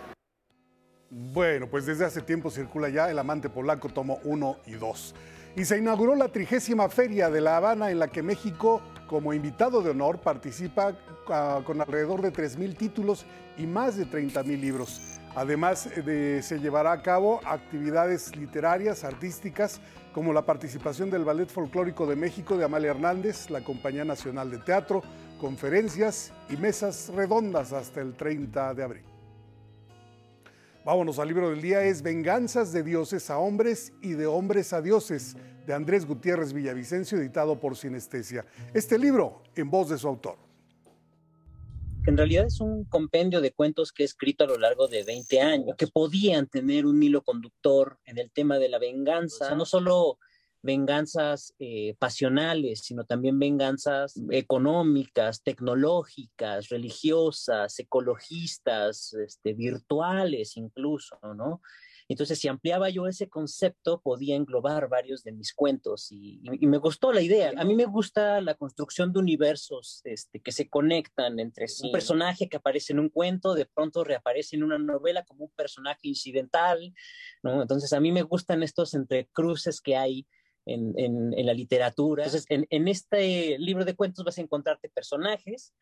Bueno, pues desde hace tiempo circula ya El amante polaco, tomo 1 y 2. Y se inauguró la trigésima feria de La Habana en la que México, como invitado de honor, participa ah, con alrededor de 3.000 títulos y más de 30.000 libros. Además, de, se llevará a cabo actividades literarias, artísticas, como la participación del Ballet Folclórico de México de Amalia Hernández, la Compañía Nacional de Teatro, conferencias y mesas redondas hasta el 30 de abril. Vámonos al libro del día, es Venganzas de dioses a hombres y de hombres a dioses, de Andrés Gutiérrez Villavicencio, editado por Sinestesia. Este libro en voz de su autor. En realidad es un compendio de cuentos que he escrito a lo largo de 20 años, que podían tener un hilo conductor en el tema de la venganza, no solo venganzas eh, pasionales, sino también venganzas económicas, tecnológicas, religiosas, ecologistas, este, virtuales incluso, ¿no? Entonces, si ampliaba yo ese concepto, podía englobar varios de mis cuentos y, me gustó la idea. A mí me gusta la construcción de universos este, que se conectan entre sí. Un personaje que aparece en un cuento, de pronto reaparece en una novela como un personaje incidental, ¿no? Entonces, a mí me gustan estos entrecruces que hay en, la literatura. Entonces, en, este libro de cuentos vas a encontrarte personajes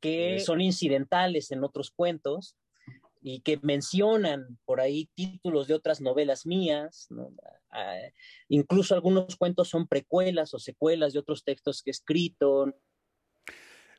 que son incidentales en otros cuentos y que mencionan por ahí títulos de otras novelas mías. Ah, incluso algunos cuentos son precuelas o secuelas de otros textos que he escrito.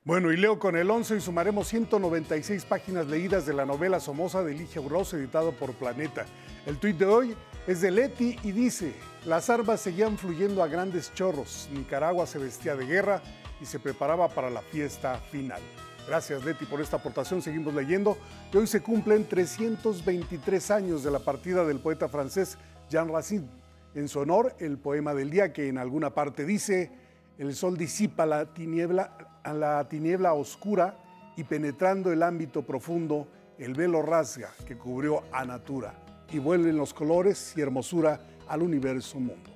Bueno, y leo con el 11 y sumaremos 196 páginas leídas de la novela Somoza de Ligia Burroz, editado por Planeta. El tuit de hoy es de Leti y dice, las armas seguían fluyendo a grandes chorros, Nicaragua se vestía de guerra y se preparaba para la fiesta final. Gracias Leti por esta aportación, seguimos leyendo. Y hoy se cumplen 323 años de la partida del poeta francés Jean Racine. En su honor, el poema del día que en alguna parte dice, el sol disipa la tiniebla, la tiniebla oscura y penetrando el ámbito profundo, el velo rasga que cubrió a Natura y vuelven los colores y hermosura al universo mundo.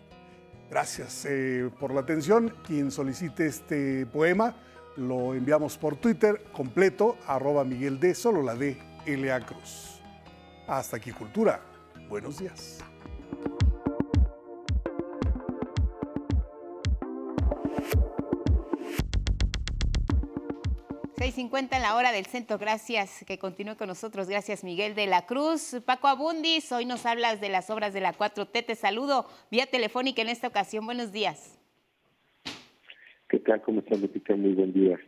Gracias eh, por la atención. Quien solicite este poema lo enviamos por Twitter completo, arroba Miguel D, solo la D, L.A. Cruz. Hasta aquí Cultura. Buenos días. 6.50 en la hora del centro. Gracias que continúe con nosotros. Gracias, Miguel de la Cruz. Paco Abundis, hoy nos hablas de las obras de la 4T. Te saludo vía telefónica en esta ocasión. Buenos días. ¿Qué tal? ¿Cómo estás, Lupita? Muy buen día.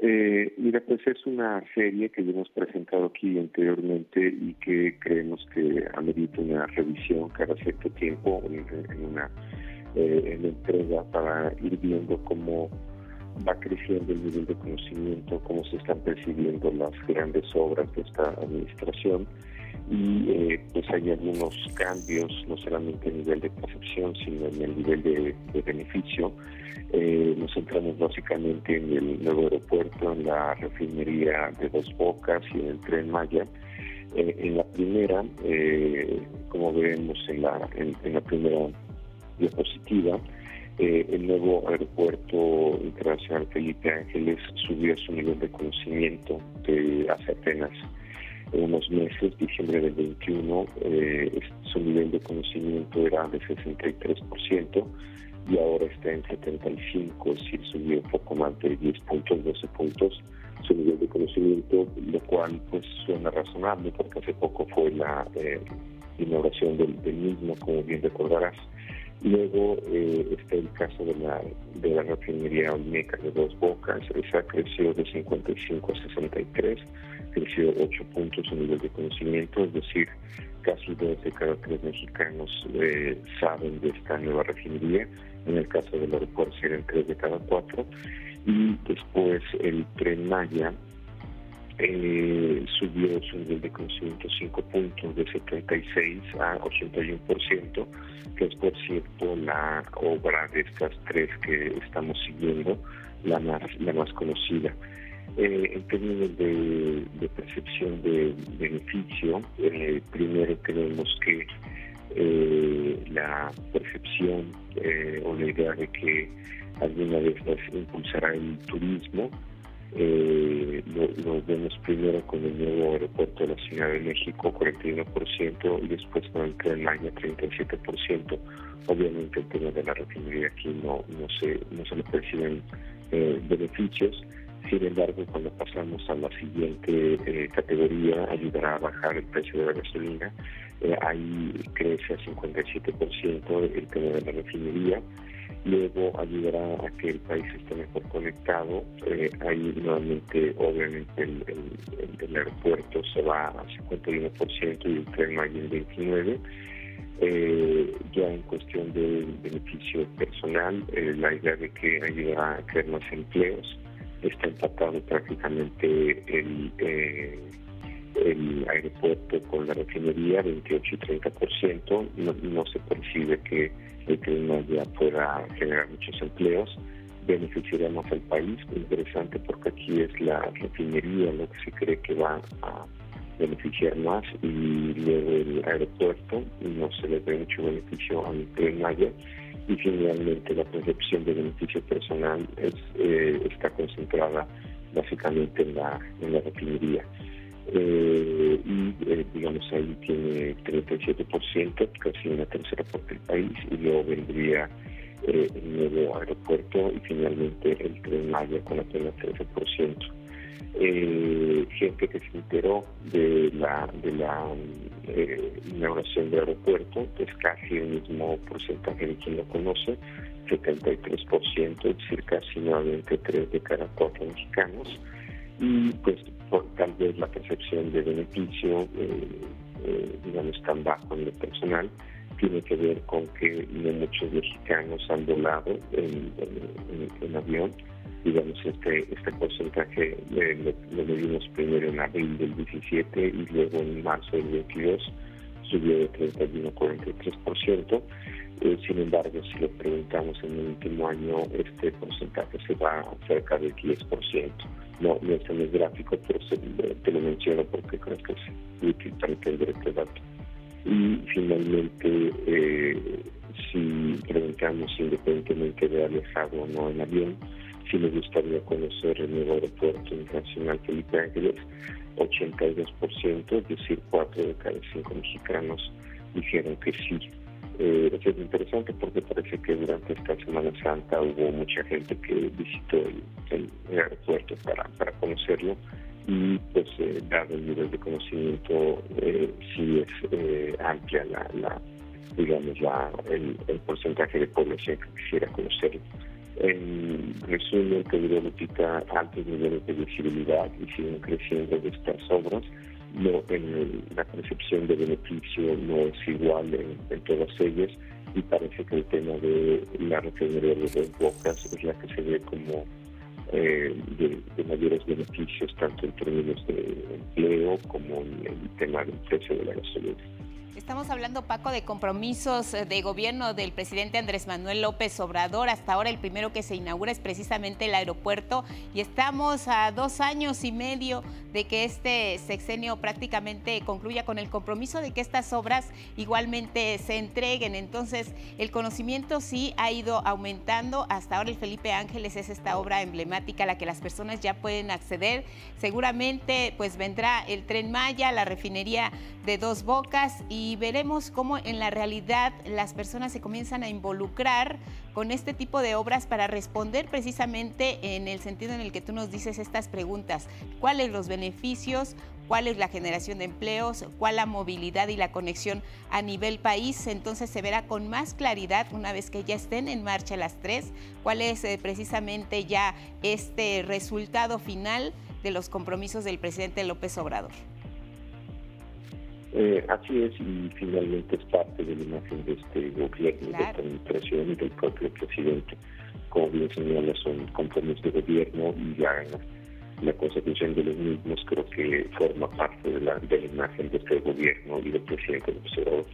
Eh, mira, pues es una serie que ya hemos presentado aquí anteriormente y que creemos que amerita una revisión cada cierto tiempo en, una eh, en entrega para ir viendo cómo va creciendo el nivel de conocimiento, cómo se están percibiendo las grandes obras de esta administración y eh, pues hay algunos cambios, no solamente a nivel de percepción, sino en el nivel de, beneficio. Eh, nos centramos básicamente en el nuevo aeropuerto, en la refinería de Dos Bocas y en el tren Maya. Eh, en la primera, como vemos en la, en la primera diapositiva, eh, el nuevo aeropuerto internacional Felipe Ángeles subió su nivel de conocimiento de hace apenas unos meses, diciembre del 21, eh, su nivel de conocimiento era de 63% y ahora está en 75, es decir, subió un poco más de 10 puntos, 12 puntos su nivel de conocimiento, lo cual pues suena razonable porque hace poco fue la eh, inauguración del, del mismo, como bien recordarás. Luego eh, está el caso de la, de la refinería Olmeca de Dos Bocas, esa creció de 55 a 63, creció 8 puntos en nivel de conocimiento, es decir, casi dos de cada tres mexicanos eh, saben de esta nueva refinería, en el caso del aeropuerto serían tres de cada cuatro, y después el tren Maya eh, subió su nivel de conocimiento 5 puntos de 76 a 81%, que es por cierto la obra de estas tres que estamos siguiendo, la más, la más conocida. Eh, en términos de, percepción de beneficio, eh, primero tenemos que eh, la percepción o la idea de que alguna de estas impulsará el turismo, eh, lo vemos primero con el nuevo aeropuerto de la Ciudad de México, 41%, y después con el Tren Maya, 37%. Obviamente el tema de la refinería aquí no, no, se, no se le perciben eh, beneficios. Sin embargo, cuando pasamos a la siguiente eh, categoría, ayudará a bajar el precio de la gasolina. Eh, ahí crece a 57% el tema de la refinería luego ayudará a que el país esté mejor conectado. Eh, ahí nuevamente, obviamente, el, aeropuerto se va a 51% y el tren hay en 29%. Eh, ya en cuestión del beneficio personal, eh, la idea de que ayudará a crear más empleos, está empatado prácticamente el, el aeropuerto con la refinería, 28 y 30%. No, no se percibe que el que ya pueda generar muchos empleos, beneficiaríamos al país, interesante porque aquí es la refinería lo que se cree que va a beneficiar más y luego el aeropuerto no se le ve mucho beneficio a Tren Maya y finalmente la percepción de beneficio personal es, eh, está concentrada básicamente en la, en la refinería. Eh, y eh, digamos ahí tiene 37%, casi una tercera parte del país, y luego vendría eh, el nuevo aeropuerto y finalmente el tren Maya con apenas 13%. gente que se enteró de la de la inauguración del aeropuerto es casi el mismo porcentaje de quien lo conoce 73%, es decir, casi nuevamente 3 de cada 4 mexicanos y pues por, tal vez la percepción de beneficio, eh, eh, digamos, tan bajo en lo personal, tiene que ver con que no muchos mexicanos han volado en, avión. Digamos, este, este porcentaje lo, medimos primero en abril del 17 y luego en marzo del 22 subió de 31 a 43%. Eh, sin embargo, si lo preguntamos en el último año, este porcentaje se va a cerca del 10% no, no está en el gráfico, pero te lo menciono porque creo que es útil para entender este dato. Y finalmente, eh, si preguntamos independientemente de haber viajado o no en avión, si me gustaría conocer el nuevo aeropuerto internacional Felipe Ángeles, 82%, es decir, 4 de cada 5 mexicanos dijeron que sí eh, eso es interesante porque parece que durante esta Semana Santa hubo mucha gente que visitó el, aeropuerto para, para conocerlo y pues eh, dado el nivel de conocimiento eh, sí es eh, amplia la, digamos la, el, porcentaje de población que quisiera conocerlo. En resumen, Lupita, altos niveles de visibilidad y siguen creciendo de estas obras no la percepción de beneficio no es igual en, todas ellas y parece que el tema de la refinería de dos bocas es la que se ve como eh, de, mayores beneficios tanto en términos de empleo como en el tema del precio de la gasolina. Estamos hablando, Paco, de compromisos eh, de gobierno del presidente Andrés Manuel López Obrador. Hasta ahora el primero que se inaugura es precisamente el aeropuerto y estamos a dos años y medio de que este sexenio prácticamente concluya con el compromiso de que estas obras igualmente se entreguen. Entonces, el conocimiento sí ha ido aumentando. Hasta ahora el Felipe Ángeles es esta obra emblemática a la que las personas ya pueden acceder. Seguramente pues vendrá el tren Maya, la refinería de dos bocas y veremos cómo en la realidad las personas se comienzan a involucrar con este tipo de obras para responder precisamente en el sentido en el que tú nos dices estas preguntas. ¿Cuáles los beneficios? ¿Cuál es la generación de empleos? ¿Cuál la movilidad y la conexión a nivel país? Entonces se verá con más claridad una vez que ya estén en marcha las tres, cuál es eh, precisamente ya este resultado final de los compromisos del presidente López Obrador. Eh, así es, y finalmente es parte de la imagen de este gobierno, de esta administración y del propio presidente. Como bien señala, son compromisos de gobierno y ya la, consecución de los mismos creo que forma parte de la, de la imagen de este gobierno y del presidente del observador.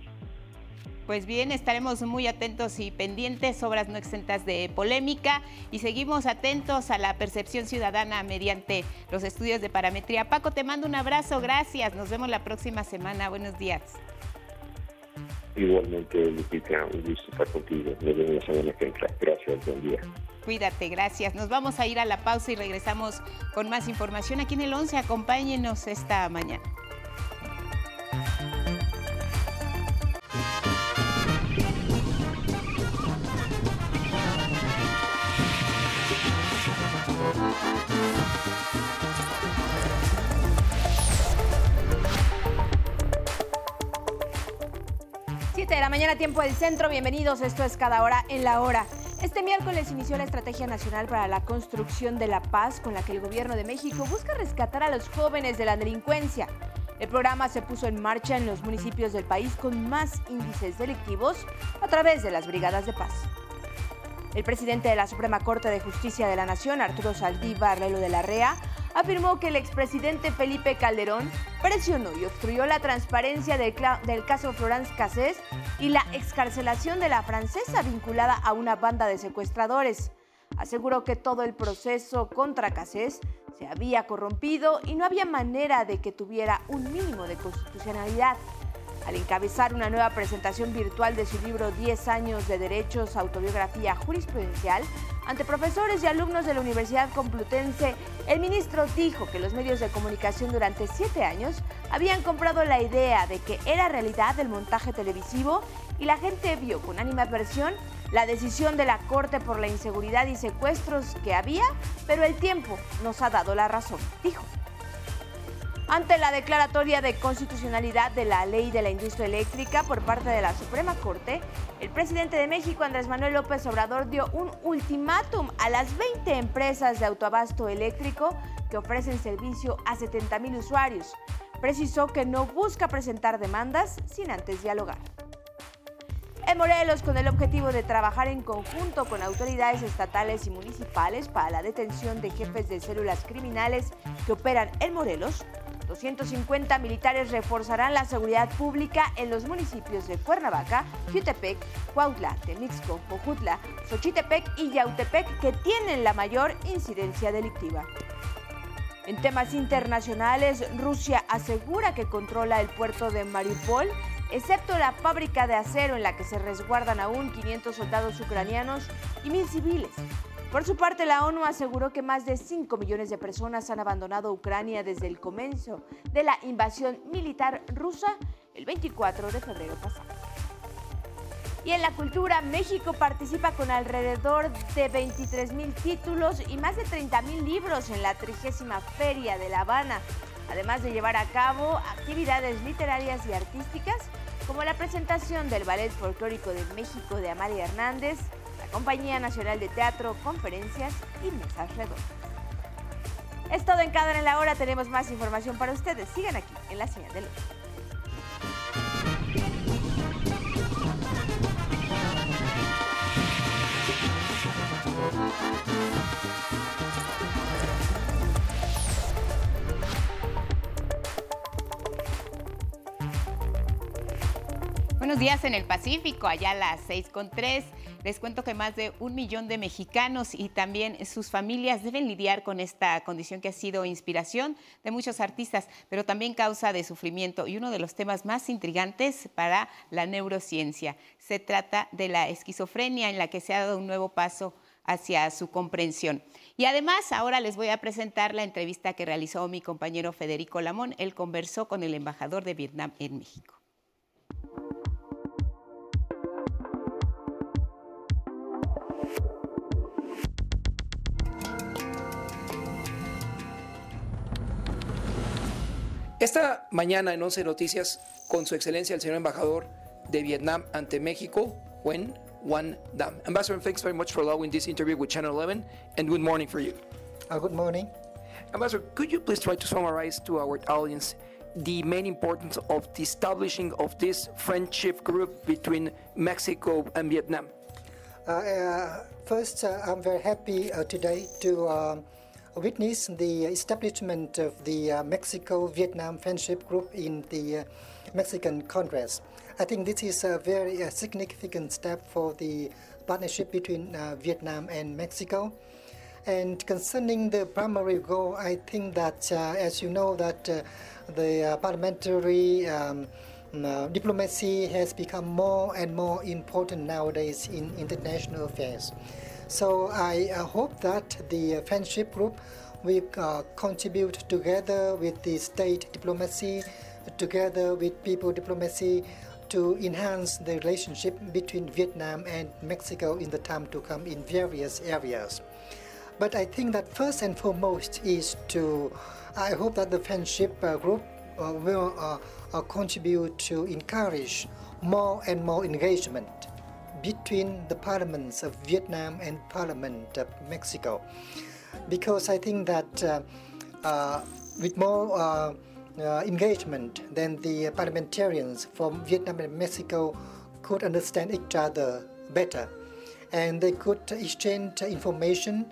Pues bien, estaremos muy atentos y pendientes, obras no exentas de polémica y seguimos atentos a la percepción ciudadana mediante los estudios de parametría. Paco, te mando un abrazo, gracias, nos vemos la próxima semana, buenos días. Igualmente, Lupita, un gusto estar contigo, nos vemos la semana que entra, gracias, buen día. Cuídate, gracias. Nos vamos a ir a la pausa y regresamos con más información aquí en el 11. Acompáñenos esta mañana. De la mañana, tiempo del centro. Bienvenidos. Esto es Cada Hora en la Hora. Este miércoles inició la Estrategia Nacional para la Construcción de la Paz, con la que el Gobierno de México busca rescatar a los jóvenes de la delincuencia. El programa se puso en marcha en los municipios del país con más índices delictivos a través de las brigadas de paz. El presidente de la Suprema Corte de Justicia de la Nación, Arturo Saldívar Lelo de la Rea, afirmó que el expresidente Felipe Calderón presionó y obstruyó la transparencia del, caso Florence Cassés y la excarcelación de la francesa vinculada a una banda de secuestradores. Aseguró que todo el proceso contra Cassés se había corrompido y no había manera de que tuviera un mínimo de constitucionalidad al encabezar una nueva presentación virtual de su libro 10 años de derechos, autobiografía jurisprudencial, ante profesores y alumnos de la Universidad Complutense, el ministro dijo que los medios de comunicación durante siete años habían comprado la idea de que era realidad el montaje televisivo y la gente vio con animadversión la decisión de la Corte por la inseguridad y secuestros que había, pero el tiempo nos ha dado la razón, dijo. Ante la declaratoria de constitucionalidad de la ley de la industria eléctrica por parte de la Suprema Corte, el presidente de México, Andrés Manuel López Obrador, dio un ultimátum a las 20 empresas de autoabasto eléctrico que ofrecen servicio a 70 mil usuarios. Precisó que no busca presentar demandas sin antes dialogar. En Morelos, con el objetivo de trabajar en conjunto con autoridades estatales y municipales para la detención de jefes de células criminales que operan en Morelos, 250 militares reforzarán la seguridad pública en los municipios de Cuernavaca, Jutepec, Cuautla, Temixco, Cojutla, Xochitepec y Yautepec que tienen la mayor incidencia delictiva. En temas internacionales, Rusia asegura que controla el puerto de Mariupol, excepto la fábrica de acero en la que se resguardan aún 500 soldados ucranianos y mil civiles. Por su parte, la ONU aseguró que más de 5 millones de personas han abandonado Ucrania desde el comienzo de la invasión militar rusa el 24 de febrero pasado. Y en la cultura, México participa con alrededor de 23 mil títulos y más de 30 mil libros en la trigésima Feria de La Habana, además de llevar a cabo actividades literarias y artísticas como la presentación del Ballet Folclórico de México de Amalia Hernández, Compañía Nacional de Teatro, conferencias y mesas redondas. Es todo en cada en la hora. Tenemos más información para ustedes. Sigan aquí en la señal de luz. Buenos días en el Pacífico, allá a las 6 con 3. Les cuento que más de un millón de mexicanos y también sus familias deben lidiar con esta condición que ha sido inspiración de muchos artistas, pero también causa de sufrimiento y uno de los temas más intrigantes para la neurociencia. Se trata de la esquizofrenia en la que se ha dado un nuevo paso hacia su comprensión. Y además, ahora les voy a presentar la entrevista que realizó mi compañero Federico Lamón. Él conversó con el embajador de Vietnam en México. Esta mañana en 11 Noticias, con su excelencia el señor embajador de Vietnam ante México, Wen Wan Dam. Ambassador, thanks very much for allowing this interview with Channel 11, and good morning for you. Uh, good morning. Ambassador, could you please try to summarize to our audience the main importance of the establishing of this friendship group between Mexico and Vietnam? Uh, uh, first, uh, I'm very happy uh, today to witness the establishment of the uh, Mexico-Vietnam Friendship Group in the uh, Mexican Congress. I think this is a very uh, significant step for the partnership between uh, Vietnam and Mexico. And concerning the primary goal, I think that, uh, as you know, that uh, the parliamentary um, diplomacy has become more and more important nowadays in international affairs. So I uh, hope that the friendship group will uh, contribute together with the state diplomacy, together with people diplomacy, to enhance the relationship between Vietnam and Mexico in the time to come in various areas. But I think that first and foremost is to, I hope that the friendship uh, group uh, will uh, uh, contribute to encourage more and more engagement between the parliaments of Vietnam and Parliament of Mexico. Because I think that uh, uh, with more uh, uh, engagement, then the parliamentarians from Vietnam and Mexico could understand each other better. And they could exchange information,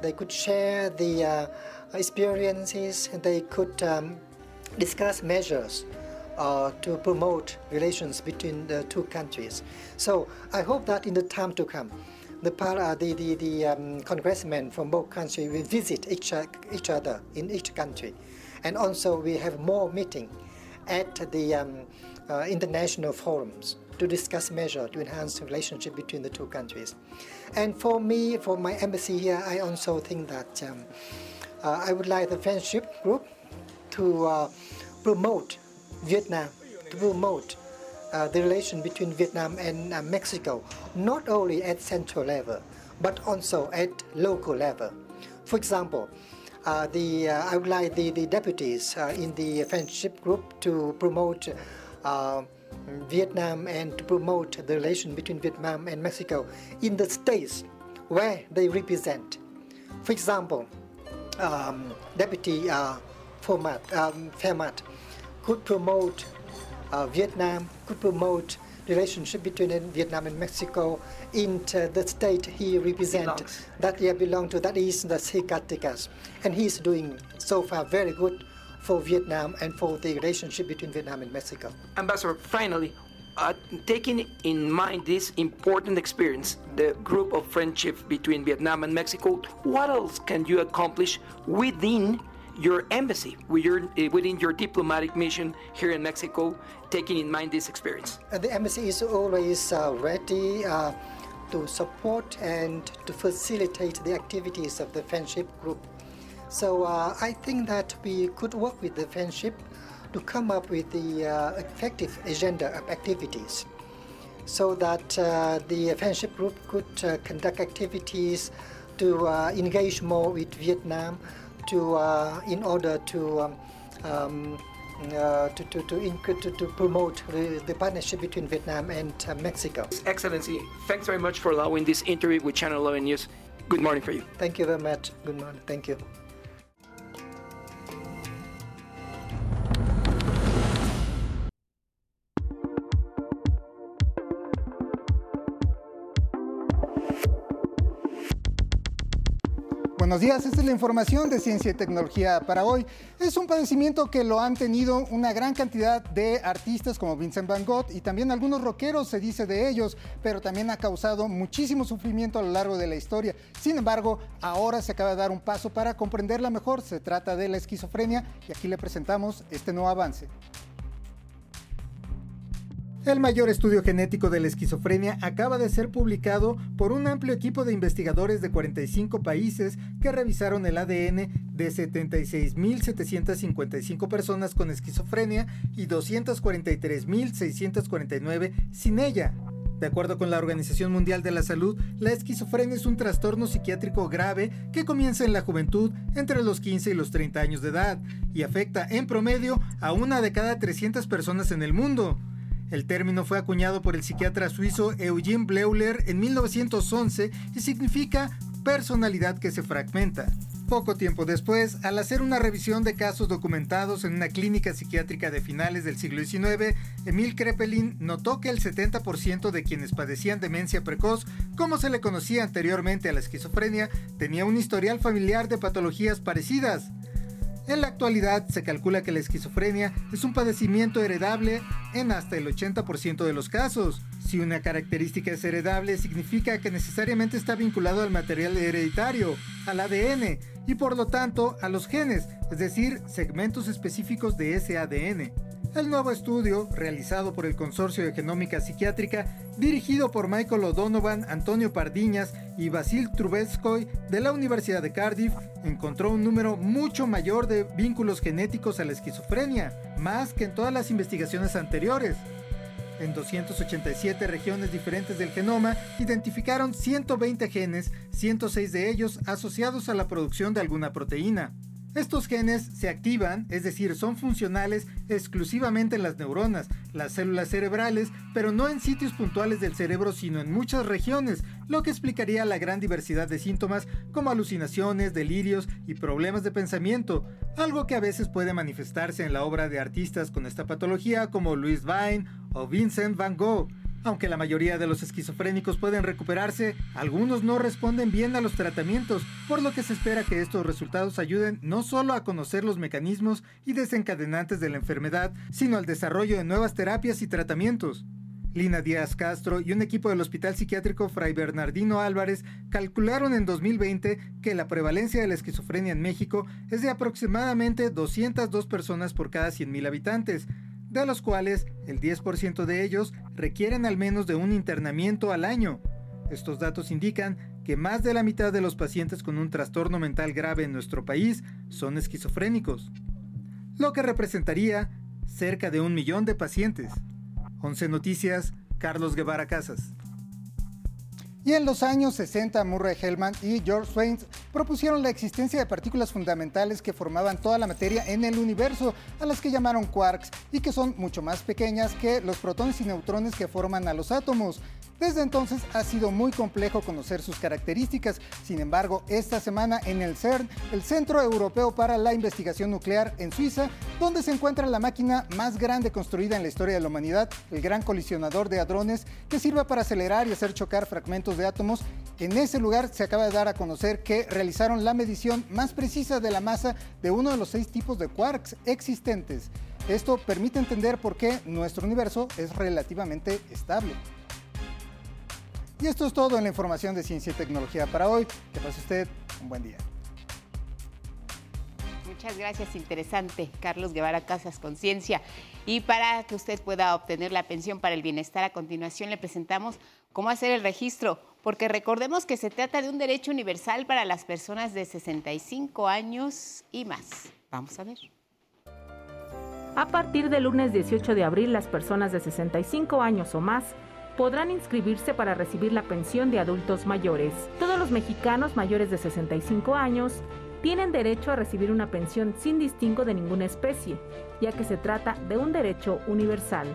they could share the uh, experiences, they could um, discuss measures uh, to promote relations between the two countries. So I hope that in the time to come, the, uh, the, the, the um, congressmen from both countries will visit each, each other in each country. And also we have more meeting at the um, uh, international forums to discuss measures to enhance the relationship between the two countries. And for me, for my embassy here, I also think that um, uh, I would like the friendship group to uh, promote Vietnam, to promote uh, the relation between Vietnam and uh, Mexico, not only at central level, but also at local level. For example, uh, the, uh, I would like the, the deputies uh, in the friendship group to promote uh, Vietnam and to promote the relation between Vietnam and Mexico in the states where they represent. For example, um, Deputy Format, um, Fermat could promote uh, Vietnam, could promote relationship between Vietnam and Mexico in the state he represents, that he belongs to, that is the Zacatecas. And he's doing so far very good for Vietnam and for the relationship between Vietnam and Mexico. Ambassador, finally, uh, taking in mind this important experience, the group of friendship between Vietnam and Mexico, what else can you accomplish within your embassy, eh, within your diplomatic mission here in Mexico, taking in mind this experience? Uh, the embassy is always uh, ready uh, to support and to facilitate the activities of the friendship group. So uh, I think that we could work with the friendship to come up with the uh, effective agenda of activities so that uh, the friendship group could conduct activities to engage more with Vietnam, to uh, in order to um, um, uh, to, to, to, to, to, promote the, the, partnership between Vietnam and uh, Mexico. Excellency, thanks very much for allowing this interview with Channel 11 News. Good morning for you. Thank you very much. Good morning. Thank you. Buenos días, esta es la información de ciencia y tecnología para hoy. Es un padecimiento que lo han tenido una gran cantidad de artistas como Vincent Van Gogh y también algunos rockeros se dice de ellos, pero también ha causado muchísimo sufrimiento a lo largo de la historia. Sin embargo, ahora se acaba de dar un paso para comprenderla mejor. Se trata de la esquizofrenia y aquí le presentamos este nuevo avance. El mayor estudio genético de la esquizofrenia acaba de ser publicado por un amplio equipo de investigadores de 45 países que revisaron el ADN de 76.755 personas con esquizofrenia y 243.649 sin ella. De acuerdo con la Organización Mundial de la Salud, la esquizofrenia es un trastorno psiquiátrico grave que comienza en la juventud entre los 15 y los 30 años de edad y afecta en promedio a una de cada 300 personas en el mundo. El término fue acuñado por el psiquiatra suizo Eugene Bleuler en 1911 y significa personalidad que se fragmenta. Poco tiempo después, al hacer una revisión de casos documentados en una clínica psiquiátrica de finales del siglo XIX, Emil Krepelin notó que el 70% de quienes padecían demencia precoz, como se le conocía anteriormente a la esquizofrenia, tenía un historial familiar de patologías parecidas. En la actualidad se calcula que la esquizofrenia es un padecimiento heredable en hasta el 80% de los casos. Si una característica es heredable, significa que necesariamente está vinculado al material hereditario, al ADN, y por lo tanto a los genes, es decir, segmentos específicos de ese ADN. El nuevo estudio, realizado por el Consorcio de Genómica Psiquiátrica, dirigido por Michael O'Donovan, Antonio Pardiñas y Basil Trubetskoy de la Universidad de Cardiff, encontró un número mucho mayor de vínculos genéticos a la esquizofrenia, más que en todas las investigaciones anteriores. En 287 regiones diferentes del genoma identificaron 120 genes, 106 de ellos asociados a la producción de alguna proteína. Estos genes se activan, es decir, son funcionales exclusivamente en las neuronas, las células cerebrales, pero no en sitios puntuales del cerebro, sino en muchas regiones, lo que explicaría la gran diversidad de síntomas como alucinaciones, delirios y problemas de pensamiento, algo que a veces puede manifestarse en la obra de artistas con esta patología como Louis Vine o Vincent van Gogh. Aunque la mayoría de los esquizofrénicos pueden recuperarse, algunos no responden bien a los tratamientos, por lo que se espera que estos resultados ayuden no solo a conocer los mecanismos y desencadenantes de la enfermedad, sino al desarrollo de nuevas terapias y tratamientos. Lina Díaz Castro y un equipo del Hospital Psiquiátrico Fray Bernardino Álvarez calcularon en 2020 que la prevalencia de la esquizofrenia en México es de aproximadamente 202 personas por cada 100.000 habitantes, de los cuales el 10% de ellos requieren al menos de un internamiento al año. Estos datos indican que más de la mitad de los pacientes con un trastorno mental grave en nuestro país son esquizofrénicos, lo que representaría cerca de un millón de pacientes. 11 Noticias, Carlos Guevara Casas. Y en los años 60, Murray Hellman y George Swain propusieron la existencia de partículas fundamentales que formaban toda la materia en el universo, a las que llamaron quarks, y que son mucho más pequeñas que los protones y neutrones que forman a los átomos. Desde entonces ha sido muy complejo conocer sus características. Sin embargo, esta semana en el CERN, el Centro Europeo para la Investigación Nuclear en Suiza, donde se encuentra la máquina más grande construida en la historia de la humanidad, el gran colisionador de hadrones, que sirve para acelerar y hacer chocar fragmentos de átomos, en ese lugar se acaba de dar a conocer que realizaron la medición más precisa de la masa de uno de los seis tipos de quarks existentes. Esto permite entender por qué nuestro universo es relativamente estable. Y esto es todo en la información de ciencia y tecnología para hoy. Que pase usted un buen día. Muchas gracias, interesante. Carlos Guevara Casas Conciencia. Y para que usted pueda obtener la pensión para el bienestar, a continuación le presentamos cómo hacer el registro, porque recordemos que se trata de un derecho universal para las personas de 65 años y más. Vamos a ver. A partir del lunes 18 de abril, las personas de 65 años o más podrán inscribirse para recibir la pensión de adultos mayores. Todos los mexicanos mayores de 65 años tienen derecho a recibir una pensión sin distingo de ninguna especie, ya que se trata de un derecho universal.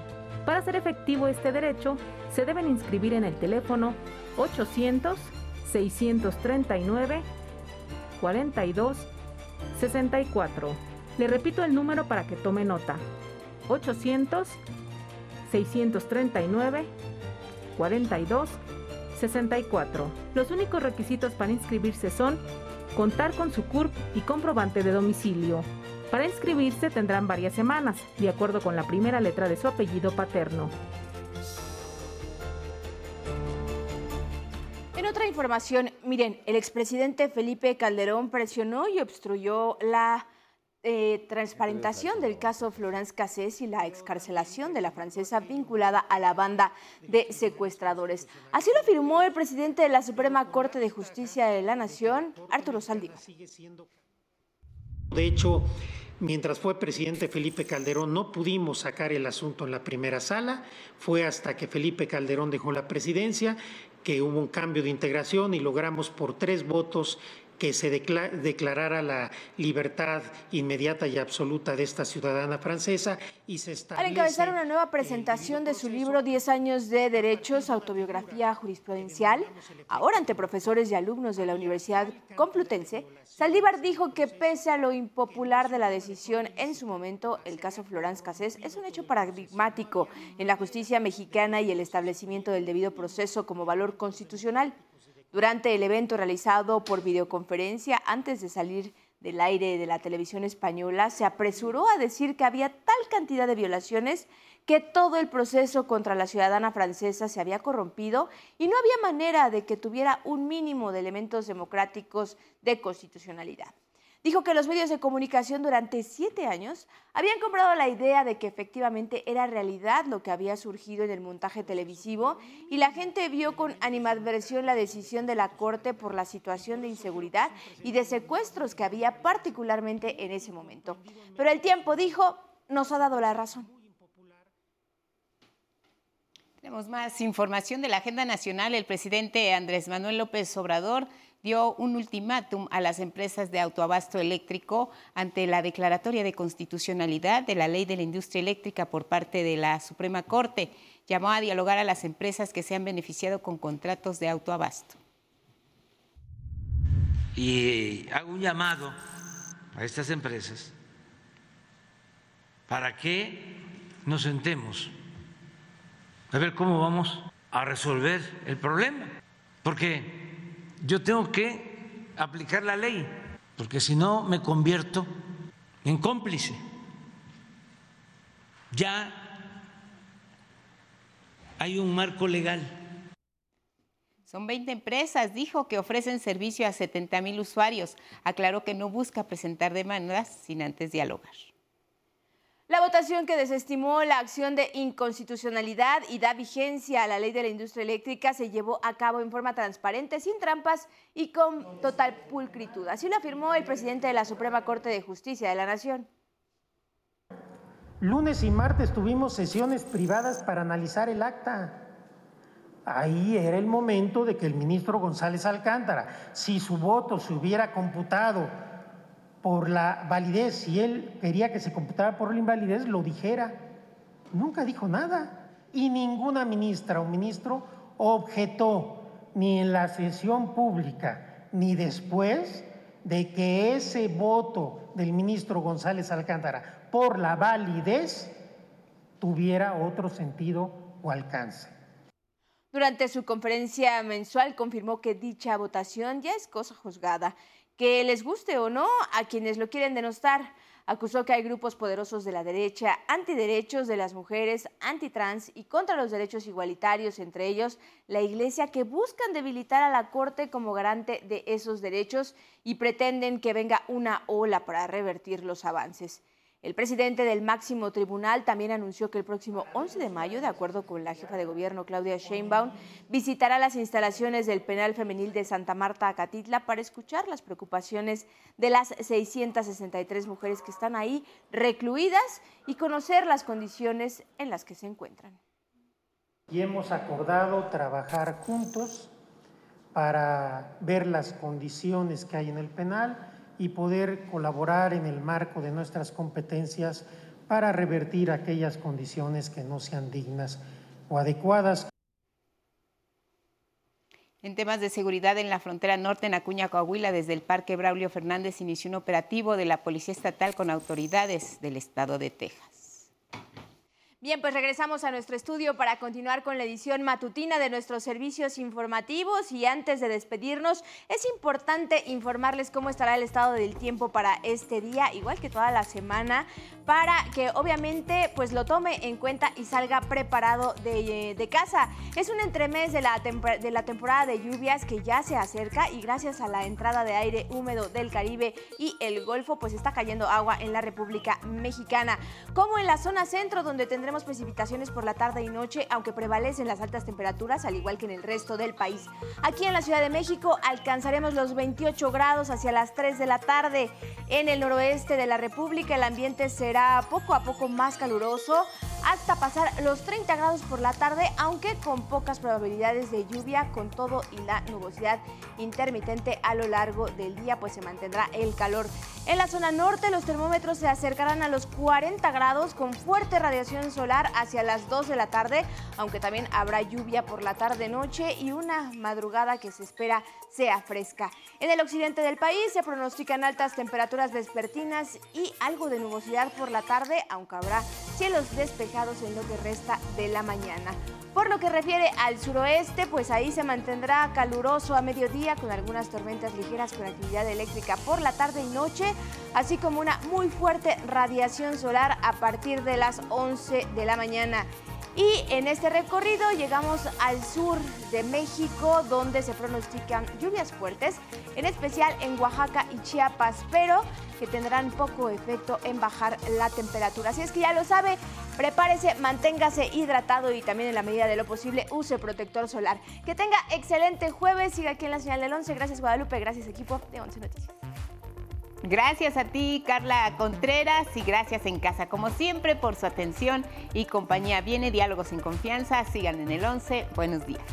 Para hacer efectivo este derecho, se deben inscribir en el teléfono 800-639 42 64. Le repito el número para que tome nota. 800 639 42 64. Los únicos requisitos para inscribirse son contar con su CURP y comprobante de domicilio. Para inscribirse tendrán varias semanas, de acuerdo con la primera letra de su apellido paterno. En otra información, miren, el expresidente Felipe Calderón presionó y obstruyó la eh, transparentación del caso Florence Cassés y la excarcelación de la francesa vinculada a la banda de secuestradores. Así lo afirmó el presidente de la Suprema Corte de Justicia de la Nación, Arturo Saldívar. De hecho, mientras fue presidente Felipe Calderón no pudimos sacar el asunto en la primera sala. Fue hasta que Felipe Calderón dejó la presidencia que hubo un cambio de integración y logramos por tres votos que se declarara la libertad inmediata y absoluta de esta ciudadana francesa y se Al encabezar una nueva presentación de su libro 10 años de derechos, autobiografía jurisprudencial, ahora ante profesores y alumnos de la Universidad Complutense, Saldívar dijo que pese a lo impopular de la decisión en su momento, el caso Florence Cassés es un hecho paradigmático en la justicia mexicana y el establecimiento del debido proceso como valor constitucional. Durante el evento realizado por videoconferencia antes de salir del aire de la televisión española, se apresuró a decir que había tal cantidad de violaciones que todo el proceso contra la ciudadana francesa se había corrompido y no había manera de que tuviera un mínimo de elementos democráticos de constitucionalidad. Dijo que los medios de comunicación durante siete años habían comprado la idea de que efectivamente era realidad lo que había surgido en el montaje televisivo y la gente vio con animadversión la decisión de la Corte por la situación de inseguridad y de secuestros que había particularmente en ese momento. Pero el tiempo, dijo, nos ha dado la razón. Tenemos más información de la agenda nacional. El presidente Andrés Manuel López Obrador dio un ultimátum a las empresas de autoabasto eléctrico ante la declaratoria de constitucionalidad de la ley de la industria eléctrica por parte de la Suprema Corte. Llamó a dialogar a las empresas que se han beneficiado con contratos de autoabasto. Y hago un llamado a estas empresas para que nos sentemos a ver cómo vamos a resolver el problema, porque yo tengo que aplicar la ley, porque si no me convierto en cómplice. Ya hay un marco legal. Son 20 empresas, dijo, que ofrecen servicio a 70 mil usuarios. Aclaró que no busca presentar demandas sin antes dialogar. La votación que desestimó la acción de inconstitucionalidad y da vigencia a la ley de la industria eléctrica se llevó a cabo en forma transparente, sin trampas y con total pulcritud. Así lo afirmó el presidente de la Suprema Corte de Justicia de la Nación. Lunes y martes tuvimos sesiones privadas para analizar el acta. Ahí era el momento de que el ministro González Alcántara, si su voto se hubiera computado por la validez, si él quería que se computara por la invalidez, lo dijera. Nunca dijo nada. Y ninguna ministra o ministro objetó ni en la sesión pública ni después de que ese voto del ministro González Alcántara por la validez tuviera otro sentido o alcance. Durante su conferencia mensual confirmó que dicha votación ya es cosa juzgada que les guste o no a quienes lo quieren denostar. Acusó que hay grupos poderosos de la derecha, antiderechos de las mujeres, antitrans y contra los derechos igualitarios, entre ellos la Iglesia, que buscan debilitar a la Corte como garante de esos derechos y pretenden que venga una ola para revertir los avances. El presidente del máximo tribunal también anunció que el próximo 11 de mayo, de acuerdo con la jefa de gobierno Claudia Sheinbaum, visitará las instalaciones del penal femenil de Santa Marta Acatitla para escuchar las preocupaciones de las 663 mujeres que están ahí recluidas y conocer las condiciones en las que se encuentran. Y hemos acordado trabajar juntos para ver las condiciones que hay en el penal y poder colaborar en el marco de nuestras competencias para revertir aquellas condiciones que no sean dignas o adecuadas. En temas de seguridad en la frontera norte, en Acuña, Coahuila, desde el Parque Braulio Fernández inició un operativo de la Policía Estatal con autoridades del estado de Texas. Bien, pues regresamos a nuestro estudio para continuar con la edición matutina de nuestros servicios informativos y antes de despedirnos es importante informarles cómo estará el estado del tiempo para este día, igual que toda la semana, para que obviamente pues lo tome en cuenta y salga preparado de, de casa. Es un entremés de la, de la temporada de lluvias que ya se acerca y gracias a la entrada de aire húmedo del Caribe y el Golfo pues está cayendo agua en la República Mexicana, como en la zona centro donde tendremos precipitaciones por la tarde y noche, aunque prevalecen las altas temperaturas, al igual que en el resto del país. Aquí en la Ciudad de México alcanzaremos los 28 grados hacia las 3 de la tarde. En el noroeste de la República el ambiente será poco a poco más caluroso hasta pasar los 30 grados por la tarde, aunque con pocas probabilidades de lluvia, con todo y la nubosidad intermitente a lo largo del día, pues se mantendrá el calor. En la zona norte los termómetros se acercarán a los 40 grados con fuerte radiación solar hacia las 2 de la tarde, aunque también habrá lluvia por la tarde-noche y una madrugada que se espera sea fresca. En el occidente del país se pronostican altas temperaturas vespertinas y algo de nubosidad por la tarde, aunque habrá cielos en lo que resta de la mañana. Por lo que refiere al suroeste, pues ahí se mantendrá caluroso a mediodía con algunas tormentas ligeras con actividad eléctrica por la tarde y noche, así como una muy fuerte radiación solar a partir de las 11 de la mañana. Y en este recorrido llegamos al sur de México, donde se pronostican lluvias fuertes, en especial en Oaxaca y Chiapas, pero que tendrán poco efecto en bajar la temperatura. Así es que ya lo sabe, prepárese, manténgase hidratado y también en la medida de lo posible use protector solar. Que tenga excelente jueves, siga aquí en la señal del 11. Gracias Guadalupe, gracias equipo de 11 Noticias. Gracias a ti, Carla Contreras, y gracias en casa, como siempre, por su atención y compañía. Viene Diálogos sin Confianza, sigan en el 11. Buenos días.